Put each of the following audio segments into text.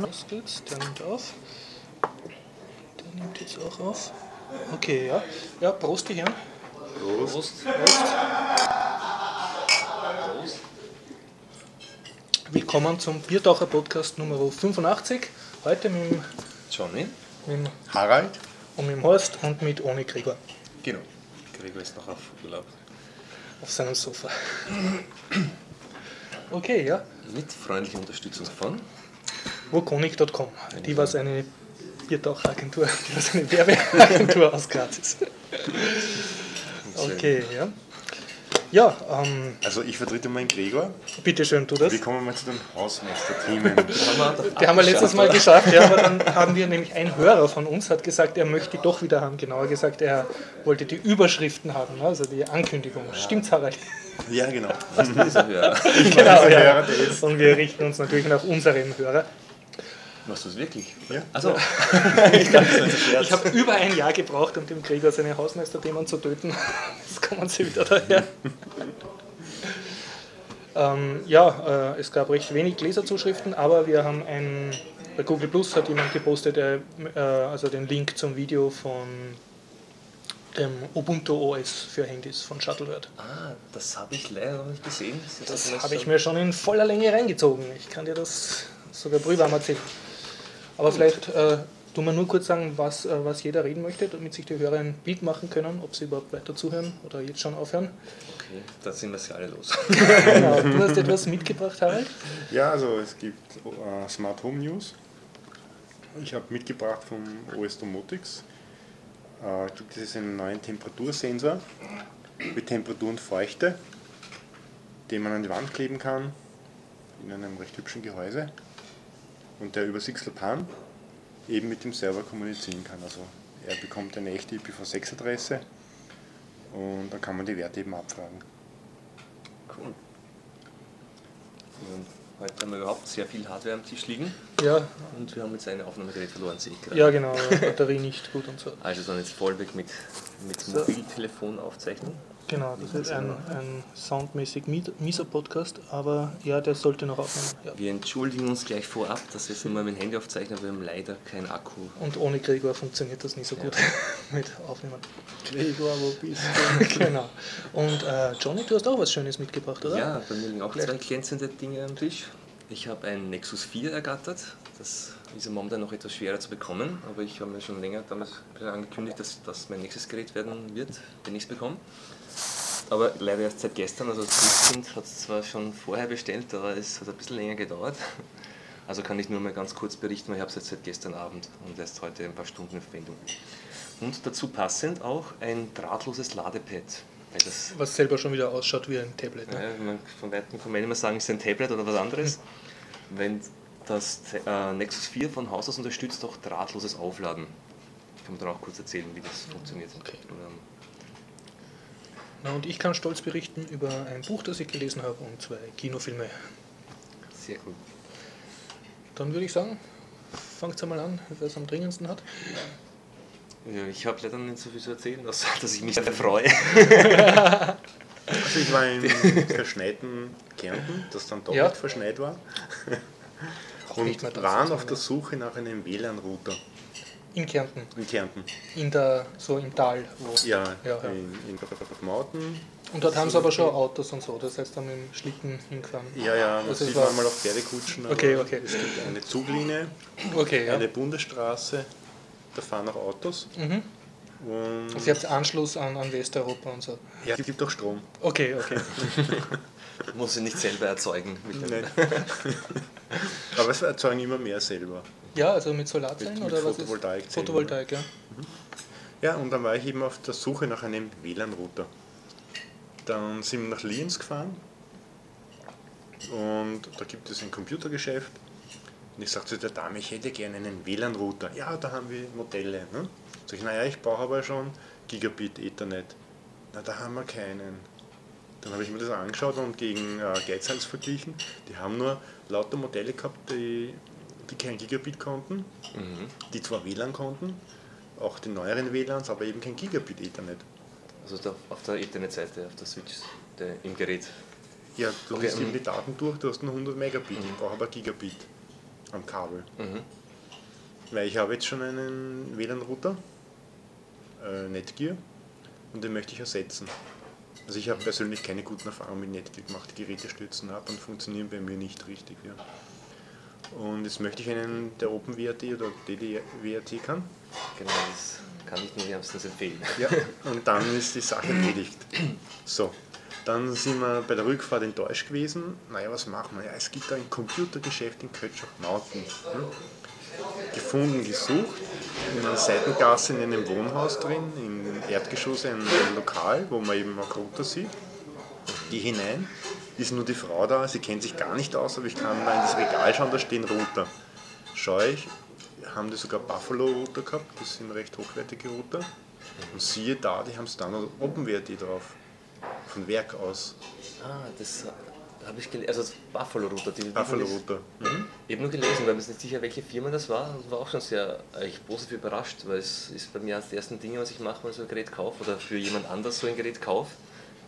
Das geht's, der nimmt auf. Der nimmt jetzt auch auf. Okay, ja. Ja, Prost, die Herren. Prost. Prost. Willkommen zum Biertaucher Podcast Nummer 85. Heute mit dem, Johnny. mit dem, Harald. und mit dem Horst und mit Ohne Gregor Genau. Gregor ist noch auf Urlaub. auf seinem Sofa. Okay, ja. Mit freundlicher Unterstützung von. Wokonic.com. Die war eine Biertaucheragentur, die war eine Werbeagentur aus Graz. Okay, ja. Ja, ähm, Also ich vertrete meinen Gregor. bitteschön, tu das. Wie kommen wir zu den Hausmeisterthemen? Die haben wir letztes Mal geschafft, ja, aber dann haben wir nämlich ein Hörer von uns hat gesagt, er möchte die doch wieder haben. Genauer gesagt, er wollte die Überschriften haben, also die Ankündigung. Stimmt's, Harald? ja, genau. Dieser Hörer. genau, ja. Ist- Und wir richten uns natürlich nach unserem Hörer. Machst du es wirklich? Ja. Also, ich das. Ich habe über ein Jahr gebraucht, um dem Gregor seine Hausmeisterthemen zu töten. Jetzt kommen sie wieder daher. ähm, ja, äh, es gab recht wenig Leserzuschriften, aber wir haben ein, bei Google Plus hat jemand gepostet, der, äh, also den Link zum Video von dem Ubuntu OS für Handys von Shuttlebird. Ah, das habe ich leider noch nicht gesehen. Das habe ich mir schon in voller Länge reingezogen. Ich kann dir das sogar brühwarm erzählen. Aber vielleicht äh, tun wir nur kurz sagen, was, äh, was jeder reden möchte, damit sich die Hörer ein Bild machen können, ob sie überhaupt weiter zuhören oder jetzt schon aufhören. Okay, dann sind wir sie alle los. genau, du hast etwas mitgebracht, Harald. Ja, also es gibt äh, Smart Home News. Ich habe mitgebracht vom OS Domotics. Äh, gibt es einen neuen Temperatursensor mit Temperatur und Feuchte, den man an die Wand kleben kann, in einem recht hübschen Gehäuse. Und der über Sixelpan eben mit dem Server kommunizieren kann. Also er bekommt eine echte IPv6-Adresse und dann kann man die Werte eben abfragen. Cool. Und heute haben wir überhaupt sehr viel Hardware am Tisch liegen Ja, und wir haben jetzt ein Aufnahmegerät verloren, sehe ich gerade. ja genau, Batterie nicht gut und so. Also dann jetzt vollweg mit, mit So. Mobiltelefon aufzeichnen. Genau, das ist ein, ein soundmäßig mi- mieser Podcast, aber ja, der sollte noch aufnehmen. Ja. Wir entschuldigen uns gleich vorab, dass wir jetzt nur mit dem Handy aufzeichnen, wir haben leider keinen Akku. Und ohne Gregor funktioniert das nicht so gut mit Aufnehmen. Gregor, wo bist genau. Und äh, Johnny, du hast auch was Schönes mitgebracht, oder? Ja, bei mir liegen auch Vielleicht- zwei glänzende Dinge am Tisch. Ich habe ein Nexus 4 ergattert. Das ist ja momentan noch etwas schwerer zu bekommen, aber ich habe mir schon länger damals angekündigt, dass das mein nächstes Gerät werden wird, den ich es bekomme. Aber leider erst seit gestern, also das Kind hat es zwar schon vorher bestellt, aber es hat ein bisschen länger gedauert. Also kann ich nur mal ganz kurz berichten, weil ich habe es jetzt seit gestern Abend und erst heute ein paar Stunden in Verwendung. Und dazu passend auch ein drahtloses Ladepad. Weil das Was selber schon wieder ausschaut wie ein Tablet. Ne? ja, man, von Weitem kann man immer sagen, es ist ein Tablet oder was anderes. Wenn das äh, Nexus 4 von Haus aus unterstützt auch drahtloses Aufladen. Kann man dann auch kurz erzählen, wie das funktioniert. Okay. Ähm, Na, und ich kann stolz berichten über ein Buch, das ich gelesen habe und zwei Kinofilme. sehr gut. Dann würde ich sagen, fangt einmal an, wer es am dringendsten hat. Ja, ich habe leider nicht so viel zu erzählen, außer dass ich mich sehr freue. Also ich war im verschneiten Kärnten, das dann doppelt Ja. verschneit war. Und waren was auf der Suche nach einem WLAN-Router In Kärnten, in Kärnten. in der, so im Tal. Wo. Ja, Ja, ja. in, in Mauten. Und dort haben sie aber schon Autos und so, das heißt, da mit dem Schlitten hingefahren. Ja, ja, man Das sieht was- manchmal auf Pferdekutschen. Okay, okay. Es gibt eine Zuglinie, Okay, ja. eine Bundesstraße, da fahren auch Autos. Mhm. Und sie habt Anschluss an, an Westeuropa und so. ja, es gibt auch Strom. Okay, okay. Muss sie nicht selber erzeugen. Nein. Aber es erzeugen immer mehr selber. Ja, also mit Solarzellen Mit- mit oder was ist? Photovoltaik, ja. Ja, und dann war ich eben auf der Suche nach einem WLAN-Router. Dann sind wir nach Lienz gefahren und da gibt es ein Computergeschäft. Und ich sagte zu der Dame, ich hätte gerne einen WLAN-Router. Ja, da haben wir Modelle. Ne? Sag ich, naja, ich brauche aber schon Gigabit Ethernet. Na, da haben wir keinen. Dann habe ich mir das angeschaut und gegen äh, Geizhals verglichen. Die haben nur lauter Modelle gehabt, die, die kein Gigabit konnten, Mhm. die zwar WLAN konnten, auch die neueren WLANs, aber eben kein Gigabit Ethernet. Also da, auf der Internetseite, auf der Switch der, im Gerät. Ja, du Okay, liest eben mhm. die Daten durch, du hast nur 100 Megabit, ich brauche aber Gigabit. am Kabel. Mhm. Weil ich habe jetzt schon einen WLAN-Router, äh, Netgear, und den möchte ich ersetzen. Also ich habe persönlich keine guten Erfahrungen mit Netgear gemacht. Die Geräte stürzen ab und funktionieren bei mir nicht richtig. Ja. Und jetzt möchte ich einen, der OpenWrt oder DDWrt kann. Genau, das kann ich nur wärmstens empfehlen. Ja, und dann ist die Sache erledigt. So, dann sind wir bei der Rückfahrt enttäuscht gewesen. Naja, was machen wir? Ja, es gibt da ein Computergeschäft in Kötschach-Nauten. Hm? Gefunden, gesucht, in einer Seitengasse in einem Wohnhaus drin, im Erdgeschoss ein, ein Lokal, wo man eben auch runter sieht. Die hinein, ist nur die Frau da, sie kennt sich gar nicht aus, aber ich kann da in das Regal schauen, da stehen Router. Schaue ich, haben die sogar Buffalo-Router gehabt, das sind recht hochwertige Router. Und siehe da, die haben Standard OpenWrt drauf. Von Werk aus. Ah, das habe ich gelesen. Also das Buffalo Router. Die, die Buffalo die- Router. Mhm. Ich habe nur gelesen, weil mir ist nicht sicher, welche Firma das war. Und war auch schon sehr eigentlich positiv überrascht, weil es ist bei mir eines der ersten Dinge, was ich mache, wenn ich so ein Gerät kaufe oder für jemand anders so ein Gerät kaufe,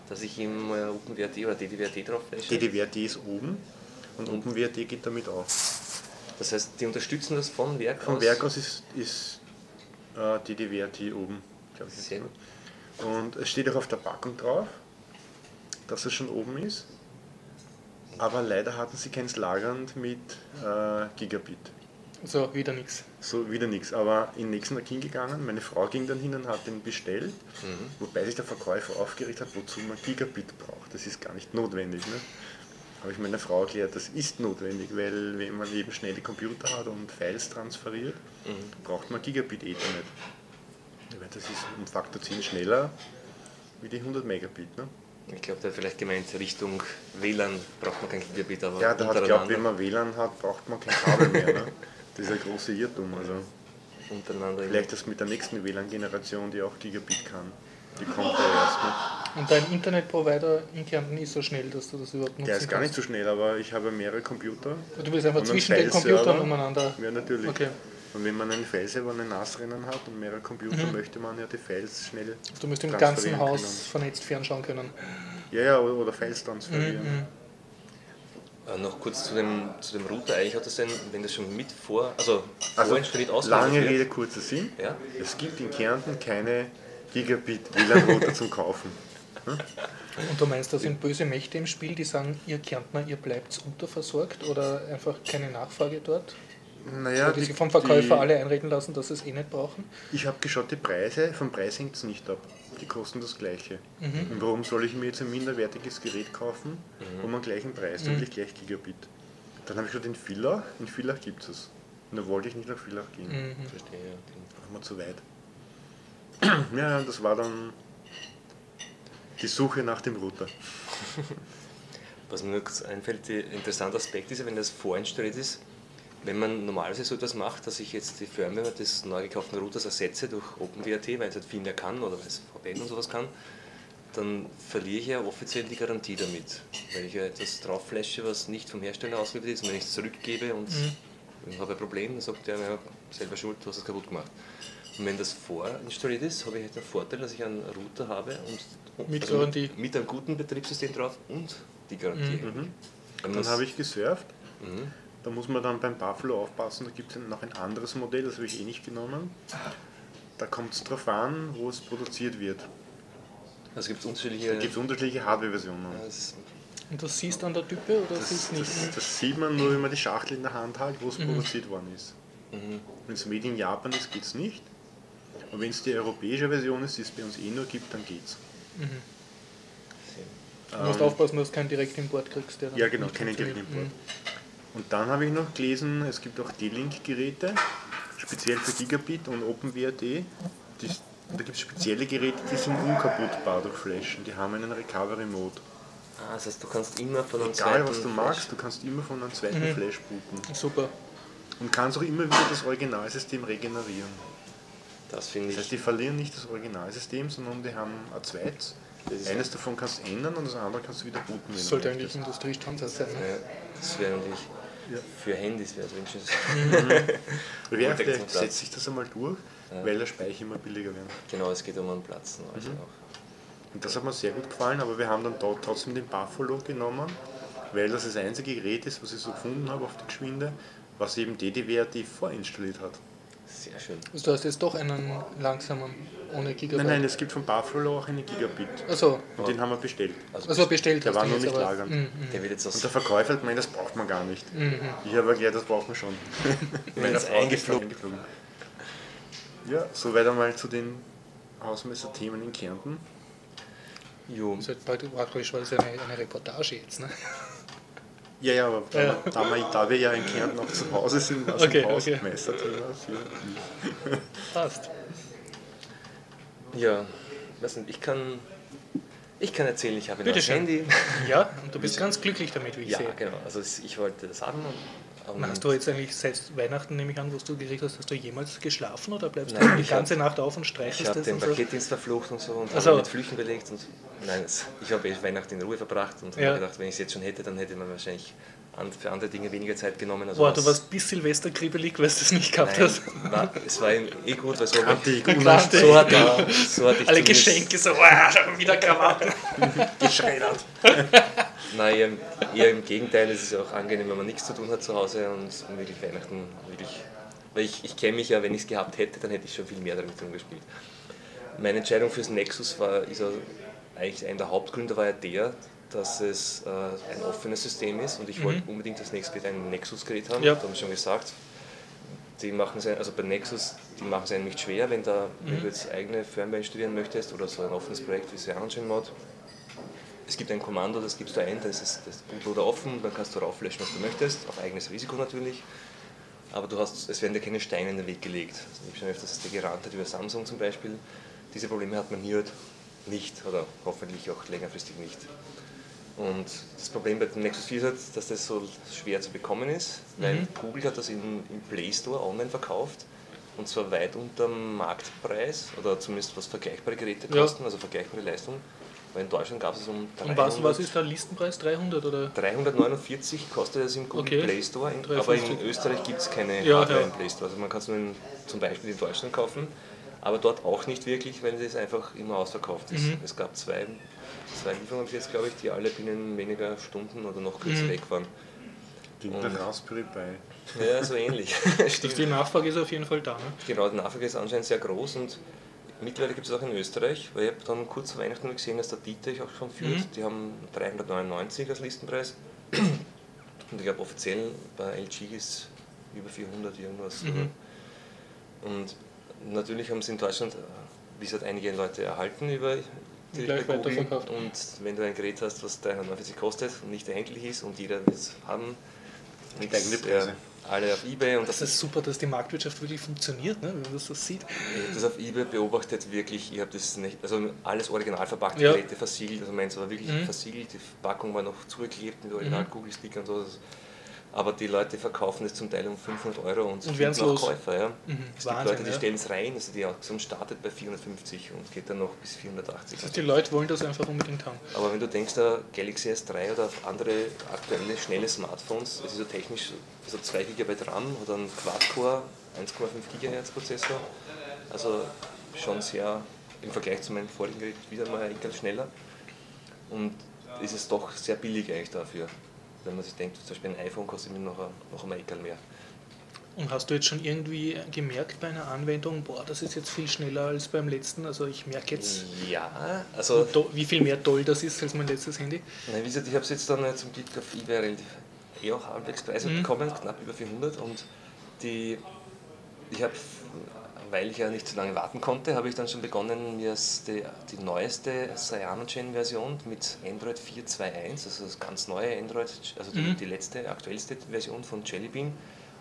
dass ich ihm äh, OpenWrt oder DDWrt drauf flashe. DDWrt ist oben und OpenWrt geht damit auf. Das heißt, die unterstützen das von Werk aus. Werk aus ist, ist äh, DDWrt oben. glaub ich Sehr gut. Und es steht auch auf der Packung drauf, dass es schon oben ist. Aber leider hatten sie keins lagernd mit äh, Gigabit. So, wieder nichts. So wieder nichts. Aber in den nächsten Tag hingegangen, meine Frau ging dann hin und hat den bestellt, wobei sich der Verkäufer aufgeregt hat, wozu man Gigabit braucht. Das ist gar nicht notwendig. Ne? Habe ich meiner Frau erklärt, das ist notwendig, weil wenn man eben schnelle Computer hat und Files transferiert, braucht man Gigabit Ethernet. Weil das ist um Faktor 10 schneller wie die 100 Megabit. Ne? Ich glaube, der hat vielleicht gemeint, Richtung WLAN braucht man kein Gigabit, aber Ja, der hat glaubt, wenn man WLAN hat, braucht man kein Kabel mehr. Ne? Das ist ein großer Irrtum. Also. untereinander Vielleicht das mit der nächsten WLAN-Generation, die auch Gigabit kann. Die kommt ja erst noch. Und dein Internetprovider in Kärnten ist so schnell, dass du das überhaupt nutzen Der ist gar nicht so schnell, aber ich habe mehrere Computer. Du willst einfach zwischen den. Computern umeinander. Ja, natürlich. Okay. Und wenn man einen File-Server und einen NAS-Rennen hat und mehrere Computer, möchte man ja die Files schnell. Du musst im ganzen Haus können. vernetzt fernschauen können. Ja, ja, oder, oder Files transferieren. Äh, noch kurz zu dem, zu dem Router. Eigentlich hat das denn, wenn das schon mit vor, also, Also, vorinstalliert lange ausgelöst wird, Rede, kurzer Sinn. Ja? Es gibt in Kärnten keine Gigabit-WLAN-Router zum Kaufen. Und du meinst, da sind böse Mächte im Spiel, die sagen, ihr Kärntner, ihr bleibt unterversorgt oder einfach keine Nachfrage dort? Naja, die sich vom Verkäufer alle einreden lassen, dass sie es eh nicht brauchen? Ich habe geschaut, die Preise, vom Preis hängt es nicht ab. Die kosten das gleiche. Und warum soll ich mir jetzt ein minderwertiges Gerät kaufen, wo man gleichen Preis, nämlich gleich Gigabit? Dann habe ich geschaut, in Villach, in Villach gibt es es. Und da wollte ich nicht nach Villach gehen. Verstehe, ja. Da war zu weit. Ja, das war dann die Suche nach dem Router. Was mir kurz einfällt, der interessante Aspekt ist ja, wenn das vorinstalliert ist, wenn man normalerweise so etwas macht, dass ich jetzt die Firmware des neu gekauften Routers ersetze durch OpenWrt, weil es halt viel mehr kann oder weil es VPN und sowas kann, dann verliere ich ja offiziell die Garantie damit. Weil ich ja etwas drauf flashe, was nicht vom Hersteller ausgeliefert ist und wenn ich es zurückgebe und ich habe ein Problem, dann sagt der, ja, selber schuld, du hast es kaputt gemacht. Und wenn das vorinstalliert ist, habe ich halt den Vorteil, dass ich einen Router habe und Mit also Garantie. mit einem guten Betriebssystem drauf und die Garantie. Wenn Dann habe ich gesurft. Mhm. Da muss man dann beim Buffalo aufpassen, da gibt es noch ein anderes Modell, das habe ich eh nicht genommen. Da kommt es drauf an, wo es produziert wird. Also gibt es unterschiedliche. Da gibt es unterschiedliche Hardware-Versionen. Und das siehst du an der Type oder Das, siehst du nicht? das, das sieht man nur, wenn man die Schachtel in der Hand hat, wo es produziert worden ist. mhm. Wenn es Made in Japan ist, geht es nicht. Und wenn es die europäische Version ist, die es bei uns eh nur gibt, dann geht's. Du musst aufpassen, dass du keinen Direktimport kriegst. Der dann Ja, genau, keinen. Direktimport. Und dann habe ich noch gelesen, es gibt auch D-Link-Geräte, speziell für Gigabit und OpenWrt. Die, da gibt es spezielle Geräte, die sind unkaputtbar durch Flashen. Die haben einen Recovery-Mode. Ah, das heißt, du kannst immer von einem Egal, was du zweiten magst, du kannst immer von einem zweiten Mhm. Flash booten. Super. Und kannst auch immer wieder das Originalsystem regenerieren. Das finde Das ich. heißt, die verlieren nicht das Originalsystem, sondern die haben ein zweites. Das Eines davon kannst du ändern und das andere kannst du wieder booten. Das sollte eigentlich. Industriestandard sein. Ne? Ja, das wäre natürlich. Ja. Für Handys wäre es wünschenswert. Wer Und vielleicht setzt sich das einmal durch, weil der Speicher immer billiger wird. genau, es geht um einen Platz. Also Mhm. Und das hat mir sehr gut gefallen, aber wir haben dann dort trotzdem den Buffalo genommen, weil das das einzige Gerät ist, was ich so gefunden habe auf die Geschwinde, was eben DDWRT vorinstalliert hat. Sehr schön. Also du hast jetzt doch einen langsamen, ohne Gigabyte. Nein, nein, es gibt von Buffalo auch einen Gigabit. Also, Und den haben wir bestellt. also bestellt Der war noch nicht lagern. Mhm. Der wird jetzt Und der Verkäufer hat gemeint, das braucht man gar nicht. Mhm. Ich habe erklärt, das braucht man schon. Wenn es eingeflogen. Ja, soweit einmal zu den Hausmeister-Themen in Kärnten. Jo, Das ist halt praktisch- praktisch, weil es eine, eine Reportage jetzt, ne? Ja, ja, aber da, Ja. Da, wir, da wir ja in Kärnten auch zu Hause sind, was Okay, ein okay. Hausmeister-Thema für Passt. ja, weiß nicht, ich kann, ich kann erzählen, ich habe ein. Handy. Ja, und du bist ganz glücklich damit, wie ich Ja, sehe. genau. Also es- ich wollte das haben. Und, Und hast du jetzt eigentlich seit Weihnachten, nehme ich an, wo du gekriegt hast, hast du jemals geschlafen oder bleibst Nein, du die ich ganze hab- Nacht auf und ich streichst habe das den und so? Paketdienst verflucht und so und Ach so. habe mit Flüchen belegt. Und, nein, ich habe eh Weihnachten in Ruhe verbracht und Ja. habe gedacht, wenn ich es jetzt schon hätte, dann hätte man wahrscheinlich für andere Dinge weniger Zeit genommen. Also Boah, was- du warst bis Silvester kribbelig, weil du es nicht gehabt Nein, hast. war, es war eh gut, weil so, Kantig, Klar. unanständig, so, hatte, ich- so hatte ich Alle Geschenke so, schon wieder Krawatte. geschreddert. Nein, eher, im- eher im Gegenteil, es ist ja auch angenehm, wenn man nichts zu tun hat zu Hause und wirklich Weihnachten wirklich. Weil ich, ich kenne mich ja, wenn ich es gehabt hätte, dann hätte ich schon viel mehr damit rumgespielt. Meine Entscheidung fürs Nexus war, ist eigentlich einer der Hauptgründe war ja der, dass es äh, ein offenes System ist und ich wollte unbedingt das nächste Gerät ein Nexus-Gerät haben, Ja. da habe ich schon gesagt. Die machen es, also bei Nexus, die machen es einem nicht schwer, wenn, da, wenn du jetzt eigene Firmware installieren möchtest oder so ein offenes Projekt wie CyanogenMod. Es gibt ein Kommando, das gibst du ein, das ist das Bootloader offen, dann kannst du rauflöschen, was du möchtest, auf eigenes Risiko natürlich. Aber du hast, es werden dir keine Steine in den Weg gelegt. Also ich habe schon öfters das gerannt hat über Samsung zum Beispiel. Diese Probleme hat man hier nicht oder hoffentlich auch längerfristig nicht. Und das Problem bei dem Nexus 4 ist halt, dass das so schwer zu bekommen ist, weil Google hat das im, im Play Store online verkauft und zwar weit unter dem Marktpreis oder zumindest was vergleichbare Geräte Ja. kosten, also vergleichbare Leistung. Weil in Deutschland gab es es um 300, Und was, was ist der Listenpreis? 300 oder? 349 kostet es im Google Okay. Play Store, in, 350. aber in Österreich gibt es keine Ja, Hardware ja. im Play Store. Also man kann es nur in, zum Beispiel in Deutschland kaufen, aber dort auch nicht wirklich, weil das einfach immer ausverkauft ist. Mhm. Es gab zwei, zwei Lieferungen bis jetzt, glaube ich, die alle binnen weniger Stunden oder noch kürzer Mhm. weg waren. Klingt der Raspberry Pi. Ja, so ähnlich. Also Stimmt. die Nachfrage ist auf jeden Fall da. Ne? Genau, die Nachfrage ist anscheinend sehr groß und mittlerweile gibt es auch in Österreich, weil ich habe dann kurz vor Weihnachten gesehen, dass der Dietrich auch schon führt. Mhm. Die haben 399 als Listenpreis. Und ich glaube offiziell bei LG ist über 400 irgendwas. Mhm. Und natürlich haben sie in Deutschland, äh, wie gesagt, einige Leute erhalten über bei Google. Und wenn du ein Gerät hast, was 349 kostet und nicht erhältlich ist und jeder will es haben, Steigende Preise. äh, alle auf Ebay und Das ist super, dass die Marktwirtschaft wirklich funktioniert, ne? wenn man das so sieht. ich habe das auf eBay beobachtet, wirklich, ich habe das nicht, also alles original verpackte Ja. Geräte versiegelt, also meins war wirklich Mhm. versiegelt, die Packung war noch zugeklebt mit original Mhm. Und so. Aber die Leute verkaufen es zum Teil um 500 Euro und, Und werden's auch los. Käufer. Ja. Mhm. Es Wahnsinn, gibt Leute, die ja. stellen es rein, also die Auktion startet bei 450 und geht dann noch bis 480. Das heißt, die Leute wollen das einfach unbedingt haben. Aber wenn du denkst, der Galaxy S3 oder andere aktuelle schnelle Smartphones, es ist so technisch also 2 GB RAM oder ein Quad-Core 1,5 GHz Prozessor, also schon sehr im Vergleich zu meinem vorigen Gerät wieder mal ganz schneller und ist es doch sehr billig eigentlich dafür. Wenn man sich denkt, zum Beispiel ein iPhone kostet mir noch, ein- noch einmal Eckal mehr. Und hast du jetzt schon irgendwie gemerkt bei einer Anwendung, boah, das ist jetzt viel schneller als beim letzten? Also ich merke jetzt, Ja, also wie viel mehr toll das ist als mein letztes Handy. Nein, wie gesagt, ich habe es jetzt dann äh, zum Glück auf eBay relativ eh auch halbwegs Preise Mhm. bekommen, knapp über 400 und die, ich habe, weil ich ja nicht so lange warten konnte, habe ich dann schon begonnen, mir die, die neueste Cyanogen-Version mit Android 4.2.1, also das ganz neue Android, also die, Mhm. die letzte, aktuellste Version von Jelly Bean,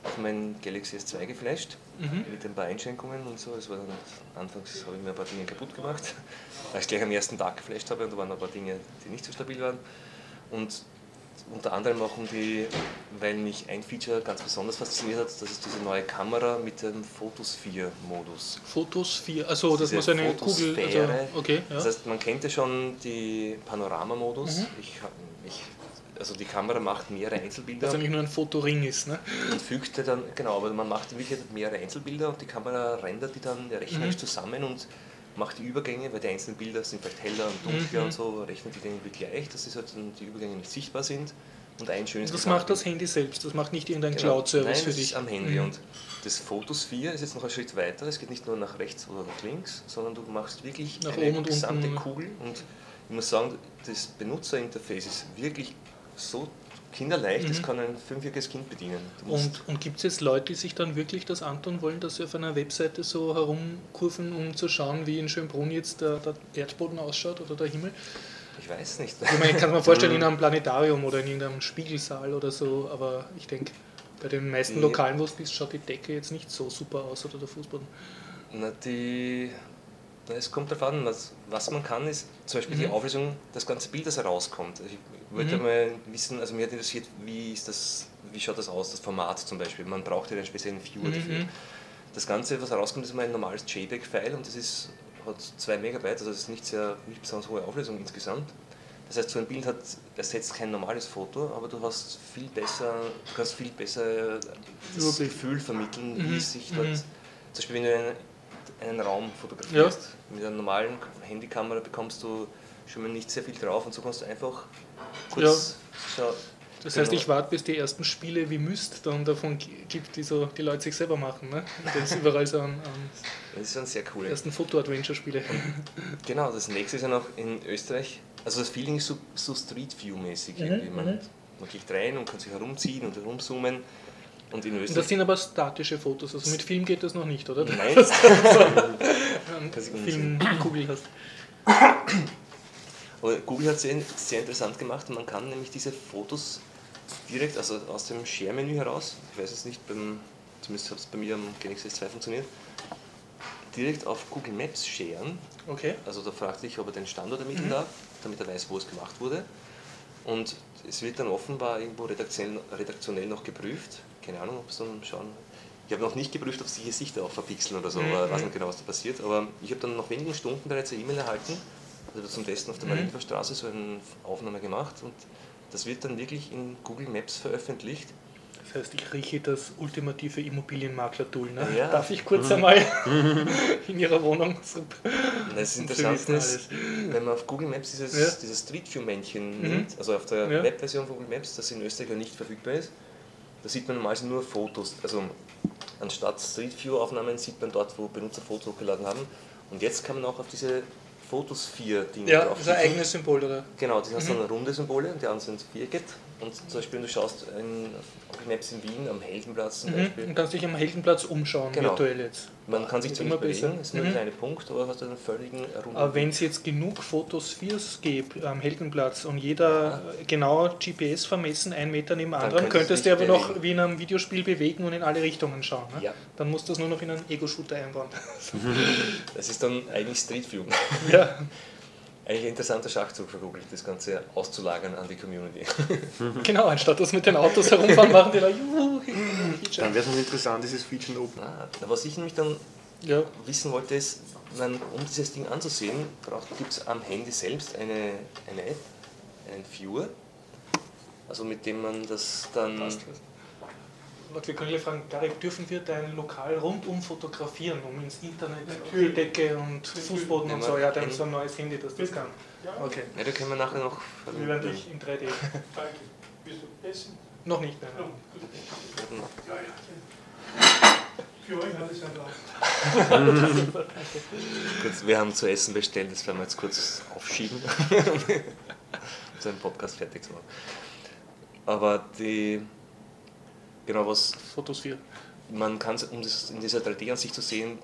auf mein Galaxy S2 geflasht, Mhm. mit ein paar Einschränkungen und so. Es war dann, anfangs habe ich mir ein paar Dinge kaputt gemacht, weil ich gleich am ersten Tag geflasht habe und da waren ein paar Dinge, die nicht so stabil waren. Und unter anderem auch um die, weil mich ein Feature ganz besonders fasziniert hat, das ist diese neue Kamera mit dem Photosphere-Modus. Fotos 4, also man so eine Kugel, also, okay, ja. Das heißt, man kennt ja schon die Panorama-Modus. Mhm. Ich, ich, also die Kamera macht mehrere Einzelbilder dass eigentlich nur ein Fotoring ist, ne? und fügte dann, genau, aber man macht in Wirklichkeit mehrere Einzelbilder und die Kamera rendert die dann rechnerisch Mhm. zusammen und macht die Übergänge, weil die einzelnen Bilder sind vielleicht heller und dunkler Mhm. und so, rechnet die dann irgendwie gleich, dass die, halt die Übergänge nicht sichtbar sind. und ein schönes Das macht das. Handy selbst, das macht nicht irgendein Genau. Cloud-Service für dich. ist am Handy Mhm. und das Fotosphere ist jetzt noch ein Schritt weiter. Es geht nicht nur nach rechts oder nach links, sondern du machst wirklich Nach eine oben und gesamte unten. Kugel und ich muss sagen, das Benutzerinterface ist wirklich so kinderleicht, das Mhm. kann ein fünfjähriges Kind bedienen. Und, und gibt es jetzt Leute, die sich dann wirklich das antun wollen, dass sie auf einer Webseite so herumkurven, um zu schauen, wie in Schönbrunn jetzt der, der Erdboden ausschaut oder der Himmel? ich weiß nicht. Ich meine, ich kann mir vorstellen, in einem Planetarium oder in irgendeinem Spiegelsaal oder so, aber ich denke, bei den meisten Lokalen, wo es bist, schaut die Decke jetzt nicht so super aus oder der Fußboden. Na, die, es kommt darauf an, was, was man kann, ist zum Beispiel die Mhm. Auflösung, das ganze Bild, das herauskommt. Also Ich wollte Mhm. mal wissen, also mir hat interessiert, wie, ist das, wie schaut das aus, das Format zum Beispiel. Man braucht ja einen speziellen Viewer Mhm. dafür. Das Ganze, was herauskommt, ist mal ein normales JPEG-File und das ist, hat 2 Megabyte, also das ist nicht, sehr, nicht besonders hohe Auflösung insgesamt. Das heißt, so ein Bild hat, ersetzt kein normales Foto, aber du hast viel besser, du kannst viel besser das Überblick. Gefühl vermitteln, Mhm, wie es sich dort, mhm. zum Beispiel wenn du einen, einen Raum fotografierst, mit einer normalen Handykamera bekommst du schon mal nicht sehr viel drauf und so kannst du einfach kurz schau, Das genau. heißt, ich warte, bis die ersten Spiele wie Myst dann davon gi- gibt, die so die Leute sich selber machen. Ne? Und jetzt überall so an, an Das ist schon sehr cool. ersten Foto-Adventure-Spiele. Genau, das nächste ist ja noch in Österreich. Also das Feeling ist so, so Street View-mäßig. Mhm. Man, mhm. man geht rein und kann sich herumziehen und herumzoomen. Und in Und das Österreich. sind aber statische Fotos, also mit Film geht das noch nicht, oder? Nein, Einen Kann sich Filmkugel hast. aber Google hat es sehr, sehr interessant gemacht. Man kann nämlich diese Fotos direkt, also aus dem Share-Menü heraus, ich weiß es nicht, beim, zumindest hat es bei mir am Galaxy S2 funktioniert, direkt auf Google Maps sharen. Okay. Also da fragte ich, ob er den Standort ermitteln Mhm. darf, damit er weiß, wo es gemacht wurde. Und es wird dann offenbar irgendwo redaktionell, redaktionell noch geprüft. Keine Ahnung, ob es dann schauen. Ich habe noch nicht geprüft, ob sie hier Sichter auch verpixeln oder so, Mhm. aber weiß nicht genau, was da passiert. Aber ich habe dann nach wenigen Stunden bereits eine E-Mail erhalten, also zum Testen auf der Mhm. Marienstraße so eine Aufnahme gemacht und das wird dann wirklich in Google Maps veröffentlicht. Das heißt, ich rieche das ultimative Immobilienmakler-Tool. Ne? Ja. Darf ich kurz einmal in Ihrer Wohnung? So. Und das Interessante ist, wenn man auf Google Maps dieses, Ja. dieses Street View-Männchen Mhm. nimmt, also auf der Ja. Webversion von Google Maps, das in Österreich ja nicht verfügbar ist, da sieht man normalerweise nur Fotos. Also anstatt Street View-Aufnahmen sieht man dort, wo Benutzer Fotos hochgeladen haben. Und jetzt kann man auch auf diese Fotosphere-Dinge Ja, drauf das ist ein eigenes Symbol, oder? Genau, die hast dann runde Symbole und die anderen sind viereckig. Und zum Beispiel, wenn du schaust in auf Maps in Wien am Heldenplatz zum Mhm. Beispiel, Und kannst dich am Heldenplatz umschauen, Genau. virtuell jetzt. man kann sich zwar Immer bewegen, besser. ist nur Mhm. ein kleiner Punkt, aber hast einen völligen runden Aber wenn es jetzt genug Fotospheres gibt am Heldenplatz und jeder genau GPS vermessen, einen Meter neben Dann anderen, könntest du du aber dich noch bewegen. wie in einem Videospiel bewegen und in alle Richtungen schauen. Ne? Ja. Dann musst du das nur noch in einen Ego-Shooter einbauen. Das ist dann eigentlich Street View. ja. Eigentlich ein interessanter Schachzug für Google, das Ganze auszulagern an die Community. Genau, anstatt dass mit den Autos herumfahren, machen die da juhu, Dann wäre es noch interessant, dieses Feature Open. Ah, was ich nämlich dann Ja, wissen wollte, ist, man, um dieses Ding anzusehen, gibt es am Handy selbst eine, eine App, einen Viewer, also mit dem man das dann... wir können hier fragen, Gary, dürfen wir dein Lokal rundum fotografieren, um ins Internet, die Decke und Fußboden und so? Ja, dann so ein neues Handy, das das kann. Okay, Ja, da können wir nachher noch... wir werden dich in 3D. Danke. Willst du essen? Noch nicht, nein. Ja, nein. gut. Ja, ja. Für euch alles erlaubt. Kurz, wir haben zu essen bestellt, das werden wir jetzt kurz aufschieben, um so einen Podcast fertig zu machen. Aber die... Genau, was Fotosphere. man kann es, um das in dieser 3D-Ansicht zu sehen,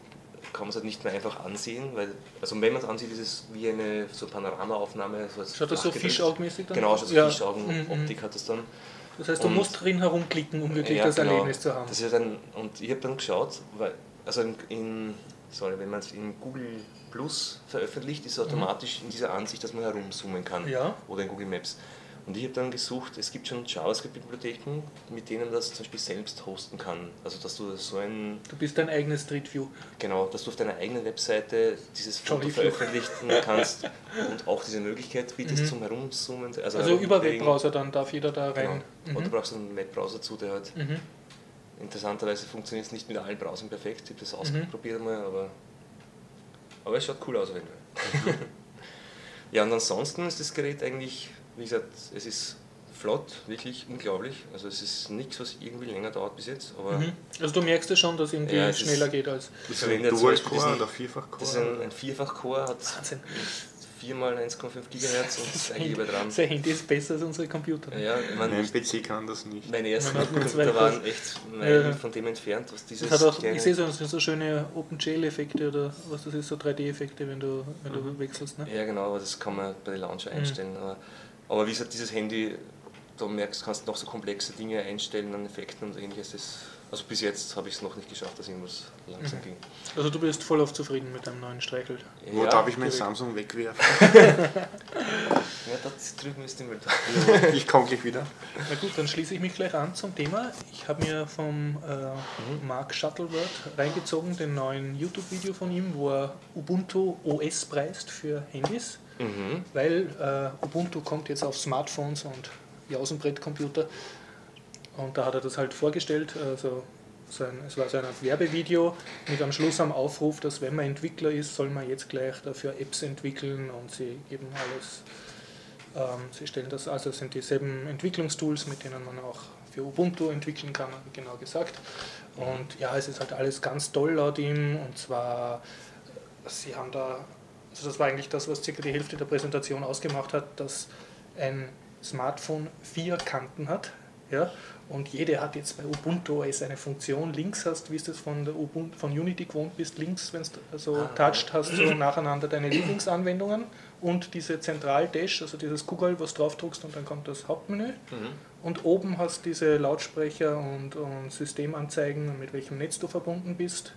kann man es halt nicht mehr einfach ansehen, weil, also wenn man es ansieht, ist es wie eine so Panoramaaufnahme. So Schaut das so. Fischaugenmäßig dann? Genau, schaut so Ja. Fischaugen-Optik hat das dann. Das heißt, du Und- musst drin herumklicken, um wirklich Ja, das genau. Erlebnis zu haben. Das ist dann, und ich habe dann geschaut, weil, also in, in sorry, wenn man es in Google Plus veröffentlicht, ist es automatisch in dieser Ansicht, dass man herumzoomen kann. Mhm. Ja. Oder in Google Maps. Und ich habe dann gesucht, es gibt schon JavaScript-Bibliotheken, mit denen man das zum Beispiel selbst hosten kann. Also dass du so ein Du bist dein eigenes Street View. Genau, dass du auf deiner eigenen Webseite dieses Foto veröffentlichen kannst und auch diese Möglichkeit bietest Mhm. zum Herumzoomen. Also über herumbewegen. Webbrowser dann darf jeder da Genau. rein. Und du Mhm. brauchst einen Webbrowser zu, der halt Mhm. interessanterweise funktioniert es nicht mit allen Browsern perfekt. Ich habe Mhm. das ausprobiert mal, aber, aber es schaut cool aus auf jeden Fall. ja, und ansonsten ist das Gerät eigentlich, wie gesagt, es ist flott, wirklich unglaublich. Also es ist nichts, was irgendwie länger dauert bis jetzt, aber Mhm. Also du merkst ja schon, dass irgendwie Ja, es ist- schneller geht als ich Ist ein Dual-Core oder Vierfach-Core? das ist ein, ein Vierfach-Core, hat Wahnsinn. 4 mal 1,5 GHz und 1 GB RAM. Sein Handy ist besser als unsere Computer. Ja, ich meine, Mein PC kann das nicht. meine ersten Computer waren echt Ja. von dem entfernt, was dieses Das hat auch, ich sehe so, so schöne OpenGL-Effekte oder was das ist, so 3D-Effekte, wenn du, wenn Mhm. du wechselst. Ne? Ja, genau, aber das kann man bei den Launcher Mhm. einstellen. Aber, aber wie gesagt, dieses Handy, da merkst du, kannst noch so komplexe Dinge einstellen an Effekten und ähnliches. Das, also bis jetzt habe ich es noch nicht geschafft, dass irgendwas langsam Mhm. ging. Also du bist voll auf zufrieden mit deinem neuen Streichel. Wo ja, darf ich mein direkt. Samsung wegwerfen? Ja, das drüben ist die Müll. ich komme gleich wieder. Na gut, dann schließe ich mich gleich an zum Thema. Ich habe mir vom äh, Mark Shuttleworth reingezogen, den neuen YouTube-Video von ihm, wo er Ubuntu OS preist für Handys, Mhm. weil äh, Ubuntu kommt jetzt auf Smartphones und Jausenbrettcomputer. Und da hat er das halt vorgestellt. Also so ein, es war so ein Werbevideo mit am Schluss am Aufruf, dass wenn man Entwickler ist, soll man jetzt gleich dafür Apps entwickeln und sie geben alles ähm, sie stellen das, also sind dieselben Entwicklungstools, mit denen man auch für Ubuntu entwickeln kann, genau gesagt. Und ja, es ist halt alles ganz toll laut ihm. Und zwar, sie haben da, also das war eigentlich das, was circa die Hälfte der Präsentation ausgemacht hat, dass ein Smartphone vier Kanten hat. Ja, und jede hat jetzt bei Ubuntu OS eine Funktion. Links hast, wie es das von, der Ubuntu, von Unity gewohnt bist, links, wenn du so Ah. toucht, hast du nacheinander deine Lieblingsanwendungen und diese Zentral-Dash, also dieses Kugel, was drauf drückst und dann kommt das Hauptmenü. Mhm. Und oben hast diese Lautsprecher und, und Systemanzeigen, mit welchem Netz du verbunden bist.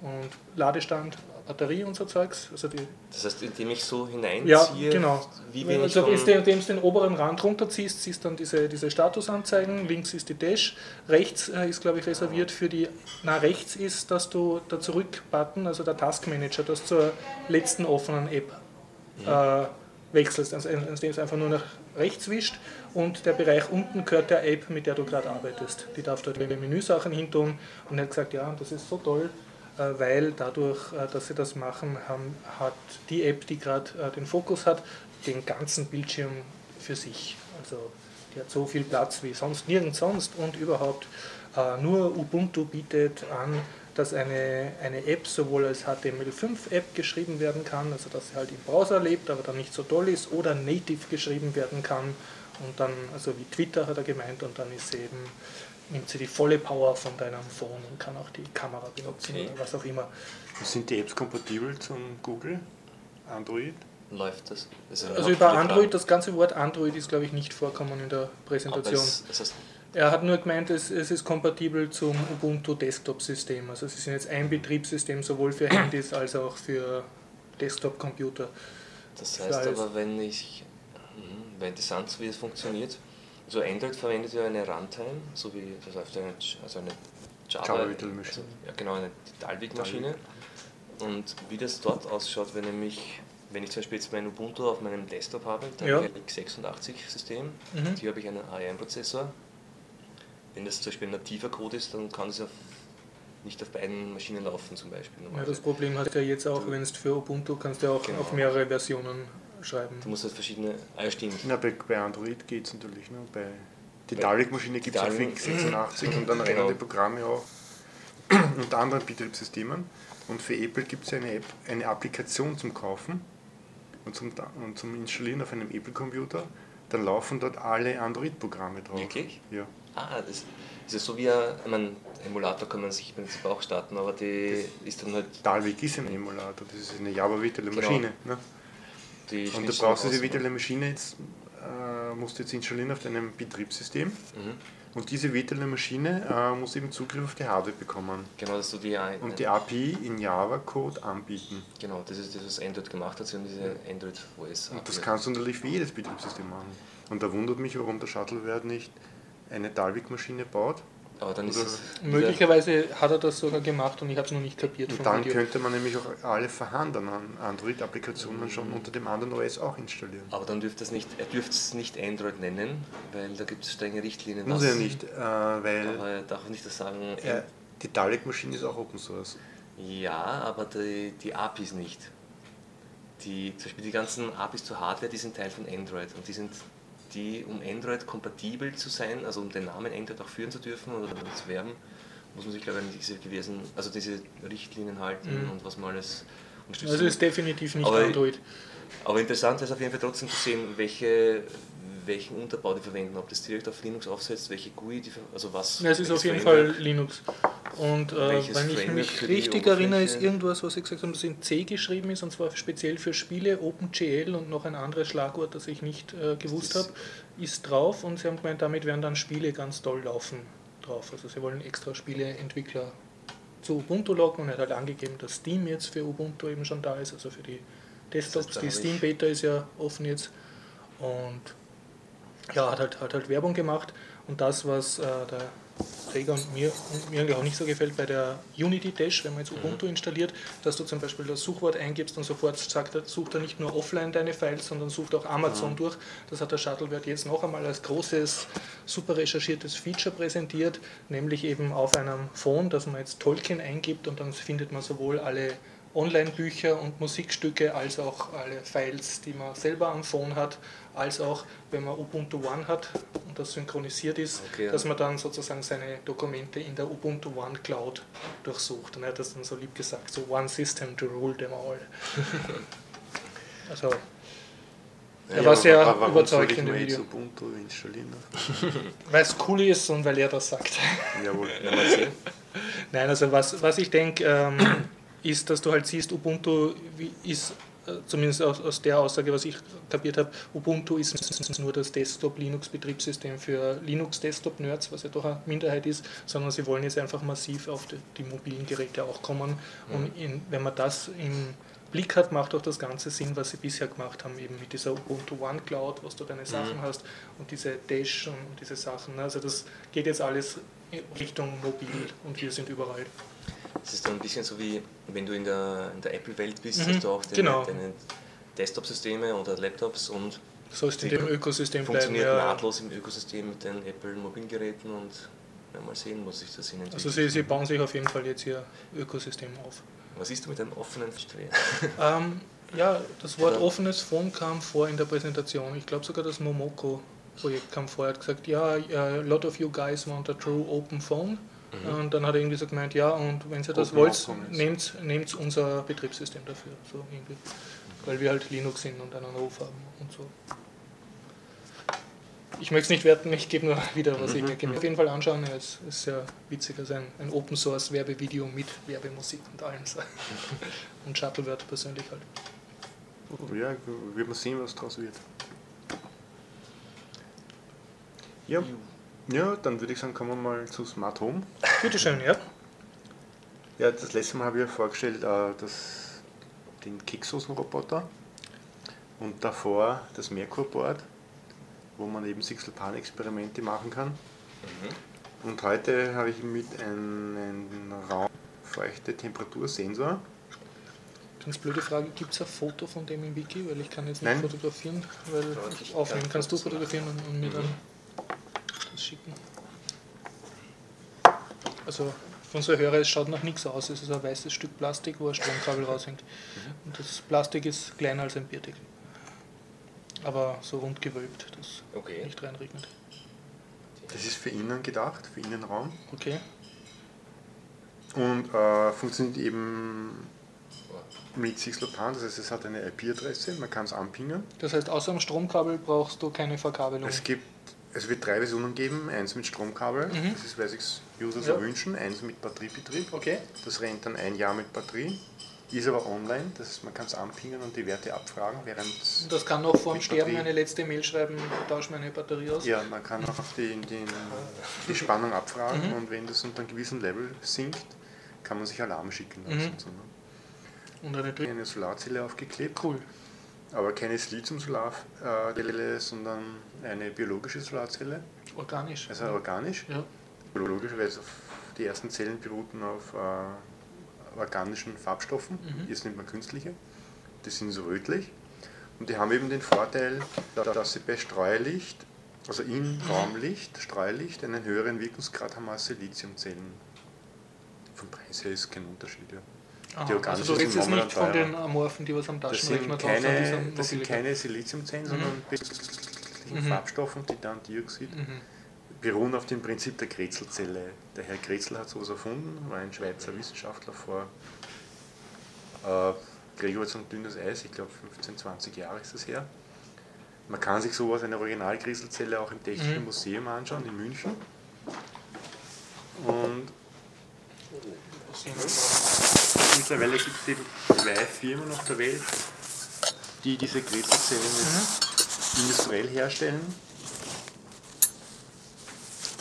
Und Ladestand, Batterie und so Zeugs. Also die, Das heißt, indem ich so hineinziehe, ja, genau. wie wenn ich also von, indem du den oberen Rand runterziehst, siehst dann diese, diese Statusanzeigen. Links ist die Dash. Rechts äh, ist, glaube ich, reserviert für die. Na, rechts ist, dass du der Zurück-Button, also der Taskmanager, das zur letzten offenen App äh, wechselst, also indem es einfach nur nach rechts wischt und der Bereich unten gehört der App, mit der du gerade arbeitest. Die darf dort ihre Menüsachen hintun und er hat gesagt, ja, das ist so toll, äh, weil dadurch, äh, dass sie das machen, haben, hat die App, die gerade äh, den Fokus hat, den ganzen Bildschirm für sich. Also die hat so viel Platz wie sonst nirgends sonst und überhaupt äh, nur Ubuntu bietet an, dass eine, eine App sowohl als HTML5-App geschrieben werden kann, also dass sie halt im Browser lebt, aber dann nicht so toll ist, oder native geschrieben werden kann und dann, also wie Twitter hat er gemeint, und dann ist sie eben, nimmt sie die volle Power von deinem Phone und kann auch die Kamera benutzen Okay. oder was auch immer. Sind die Apps kompatibel zum Google? Android? läuft das. das Also über. Android, das ganze Wort Android ist glaube ich nicht vorkommen in der Aber Präsentation. es, es Er hat nur gemeint, es, es ist kompatibel zum Ubuntu Desktop-System. Also sie sind jetzt ein Betriebssystem sowohl für Handys als auch für Desktop-Computer. das heißt aber, wenn ich, mhm, wäre interessant, wie es funktioniert. Also Android verwendet ja eine Runtime, so wie das läuft eine, also eine Java, Java Virtual Machine. Also, ja genau, eine Dalvik-Maschine. Und wie das dort ausschaut, wenn nämlich, wenn ich zum Beispiel jetzt mein Ubuntu auf meinem Desktop habe, dann Ja. habe ich ein x86-System, Mhm. hier habe ich einen ARM-Prozessor. Wenn das zum Beispiel ein nativer Code ist, dann kann es auf, nicht auf beiden Maschinen laufen zum Beispiel. Ja, das Problem hat er jetzt auch, wenn es für Ubuntu kannst du auch Genau. auf mehrere Versionen schreiben. Du musst halt verschiedene. Ah ja, stimmt. Na, bei, bei Android geht es natürlich. Ne? Bei die Dalvik-Maschine gibt es auf Dalvik- x86 und dann rennen Genau. die Programme auch unter anderen Betriebssystemen. Und für Apple gibt es eine App, eine Applikation zum Kaufen und zum, und zum Installieren auf einem Apple-Computer. Dann laufen dort alle Android-Programme drauf. Wirklich? Ja. Ah, das ist ja so wie ein, ich mein, Emulator kann man sich im Prinzip auch starten, aber die ist dann halt Dalvik ist ein Emulator, das ist eine Java virtuelle Genau. Maschine. Ne? Die Und du brauchst diese virtuelle Maschine jetzt, äh, musst du jetzt installieren auf deinem Betriebssystem. Mhm. Und diese virtuelle Maschine äh, muss eben Zugriff auf die Hardware bekommen. Genau, dass du die ein- Und die API in Java-Code anbieten. Genau, das ist das, was Android gemacht hat, sie haben diese Android OS. Und das kannst du natürlich für jedes Betriebssystem machen. Und da wundert mich, warum der Shuttlewert nicht eine Dalvik-Maschine baut. Aber dann ist es. Möglicherweise hat er das sogar gemacht und ich habe es noch nicht kapiert Und dann Video. könnte man nämlich auch alle vorhandenen Android-Applikationen schon unter dem anderen OS auch installieren. Aber dann dürfte es nicht, er dürfte es nicht Android nennen, weil da gibt es strenge Richtlinien. Muss er nicht, äh, weil Aber er darf nicht das sagen. äh, die Dalvik-Maschine ist auch Open Source. Ja, aber die, die APIs nicht. Die, zum Beispiel die ganzen APIs zur Hardware, die sind Teil von Android und die sind die, um Android kompatibel zu sein, also um den Namen Android auch führen zu dürfen oder zu werben, muss man sich, glaube ich, an diese gewesen, also diese Richtlinien halten Mhm. und was man alles unterstützt. Also ist definitiv nicht Aber- Android. Aber interessant ist auf jeden Fall trotzdem zu sehen, welche, welchen Unterbau die verwenden, ob das direkt auf Linux aufsetzt, welche GUI, die, also was. Ja, es ist auf jeden. Fall Linux. Und äh, wenn ich mich die richtig erinnere, ist irgendwas, was ich gesagt habe, das in C geschrieben ist, und zwar speziell für Spiele, OpenGL und noch ein anderes Schlagwort, das ich nicht äh, gewusst Das- habe, ist drauf und sie haben gemeint, damit werden dann Spiele ganz toll laufen drauf. Also sie wollen extra Spieleentwickler zu Ubuntu locken und er hat halt angegeben, dass Steam jetzt für Ubuntu eben schon da ist, also für die Desktops. da die habe ich- Steam Beta ist ja offen jetzt und ja, hat halt, hat halt Werbung gemacht und das, was äh, der Träger und mir, und mir eigentlich auch nicht so gefällt bei der Unity Dash, wenn man jetzt Ubuntu installiert, dass du zum Beispiel das Suchwort eingibst und sofort sagt er, sucht er nicht nur offline deine Files, sondern sucht auch Amazon durch. Das hat der Shuttlebird jetzt noch einmal als großes, super recherchiertes Feature präsentiert, nämlich eben auf einem Phone, dass man jetzt Tolkien eingibt und dann findet man sowohl alle Online-Bücher und Musikstücke, als auch alle Files, die man selber am Phone hat, als auch, wenn man Ubuntu One hat und das synchronisiert ist, Okay, ja. dass man dann sozusagen seine Dokumente in der Ubuntu One Cloud durchsucht. Und er hat das dann so lieb gesagt, so One System to rule them all. also, er war sehr aber überzeugt soll ich in dem Video. Ubuntu installieren? Weil es cool ist und weil er das sagt. Jawohl. Ja, mal sehen. Nein, also was, was ich denke, ähm, ist, dass du halt siehst, Ubuntu ist, zumindest aus, aus der Aussage, was ich kapiert habe, Ubuntu ist nur das Desktop-Linux-Betriebssystem für Linux-Desktop-Nerds, was ja doch eine Minderheit ist, sondern sie wollen jetzt einfach massiv auf die, die mobilen Geräte auch kommen. Und in, wenn man das im Blick hat, macht auch das Ganze Sinn, was sie bisher gemacht haben, eben mit dieser Ubuntu One Cloud, wo du deine Sachen hast und diese Dash und diese Sachen. Also das geht jetzt alles in Richtung mobil und wir sind überall. Es ist dann ein bisschen so wie, wenn du in der, in der Apple-Welt bist, Mhm, hast du auch deine, genau. deine Desktop-Systeme oder Laptops und Sollst in Sie dem Ökosystem bleiben. funktioniert Ja. nahtlos im Ökosystem mit den Apple-Mobilgeräten und ja, mal sehen, wo sich das entwickelt. Also sie, sie bauen sich auf jeden Fall jetzt ihr Ökosystem auf. Was ist mit einem offenen Verstehen? Ähm, ja, das Wort Ja. offenes Phone kam vor in der Präsentation. Ich glaube sogar das Momoko-Projekt kam vor. Er hat gesagt, ja, a lot of you guys want a true open phone. Und dann hat er irgendwie so gemeint, ja, und wenn ihr das Open wollt, nehmt, nehmt unser Betriebssystem dafür. So irgendwie. Weil wir halt Linux sind und einen Ruf haben und so. Ich möchte es nicht werten, ich gebe nur wieder, was ich mir auf jeden Fall anschauen. Ja, es ist sehr witzig, also ein, ein Open Source Werbevideo mit Werbemusik und allem. So. Und Shuttlebird persönlich halt. Ja, wird man sehen, was draus wird. Ja, ja dann würde ich sagen, kommen wir mal zu Smart Home. Bitteschön, ja. Ja, das letzte Mal habe ich ja vorgestellt, äh, das, den Keksosen-Roboter und davor das Merkur-Board, wo man eben Sixel-Pan-Experimente machen kann. Und heute habe ich mit einem raumfeuchte Temperatursensor. Ganz blöde Frage, gibt es ein Foto von dem im Wiki? Weil ich kann jetzt nicht Nein. fotografieren, weil ich aufnehmen kann kannst du fotografieren und, und mir Mhm. Das schicken. Also für unsere Hörer, es schaut nach nichts aus. Es ist ein weißes Stück Plastik, wo ein Stromkabel raushängt. Und das Plastik ist kleiner als ein Bierdeckel. Aber so rund gewölbt, dass Okay. nicht reinregnet. Das ist für innen gedacht, für Innenraum. Okay. Und äh, funktioniert eben mit Sixlopan, das heißt, es hat eine IP-Adresse, man kann es anpingen. Das heißt, außer dem Stromkabel brauchst du keine Verkabelung. Es gibt, es wird drei Versionen geben, eins mit Stromkabel, Mhm. das ist, weil sich User Ja. so wünschen, eins mit Batteriebetrieb, Okay. das rennt dann ein Jahr mit Batterie, ist aber online, das man kann es anpingen und die Werte abfragen, während das kann noch vor dem Sterben Batterie. eine letzte Mail schreiben, tausch meine Batterie aus. ja, man kann auch die, den, die Spannung abfragen Mhm. und wenn das unter einem gewissen Level sinkt, kann man sich Alarm schicken lassen. Mhm. und ne? Eine. Eine Solarzelle aufgeklebt. Cool. Aber keine Silizium-Solarzelle, sondern eine biologische Solarzelle, Organisch. also organisch. Ja. Biologisch, weil es auf die ersten Zellen beruhten auf äh, organischen Farbstoffen, Mhm. jetzt nimmt man künstliche. Die sind so rötlich. Und die haben eben den Vorteil, da- dass sie bei Streulicht, also in Raumlicht, Streulicht, einen höheren Wirkungsgrad haben als Siliziumzellen. Vom Preis her ist kein Unterschied. Ja. Aha, also du redest sind jetzt nicht von den Amorphen, die was am Das Taschenrechner sind drauf keine, sondern das sind keine Siliziumzellen, sondern zusätzlichen Mhm. Farbstoffen, Titandioxid, Mhm. beruhen auf dem Prinzip der Kretzelzelle. Der Herr Kretzel hat sowas erfunden, war ein Schweizer Wissenschaftler vor, äh, Gregor ein dünnes Eis, ich glaube 15, 20 Jahre ist das her. Man kann sich sowas, eine Original-Kretzelzelle, auch im Technischen Mhm. Museum anschauen in München. Und mittlerweile gibt es eben zwei Firmen auf der Welt, die diese Kretzelzellen jetzt industriell herstellen.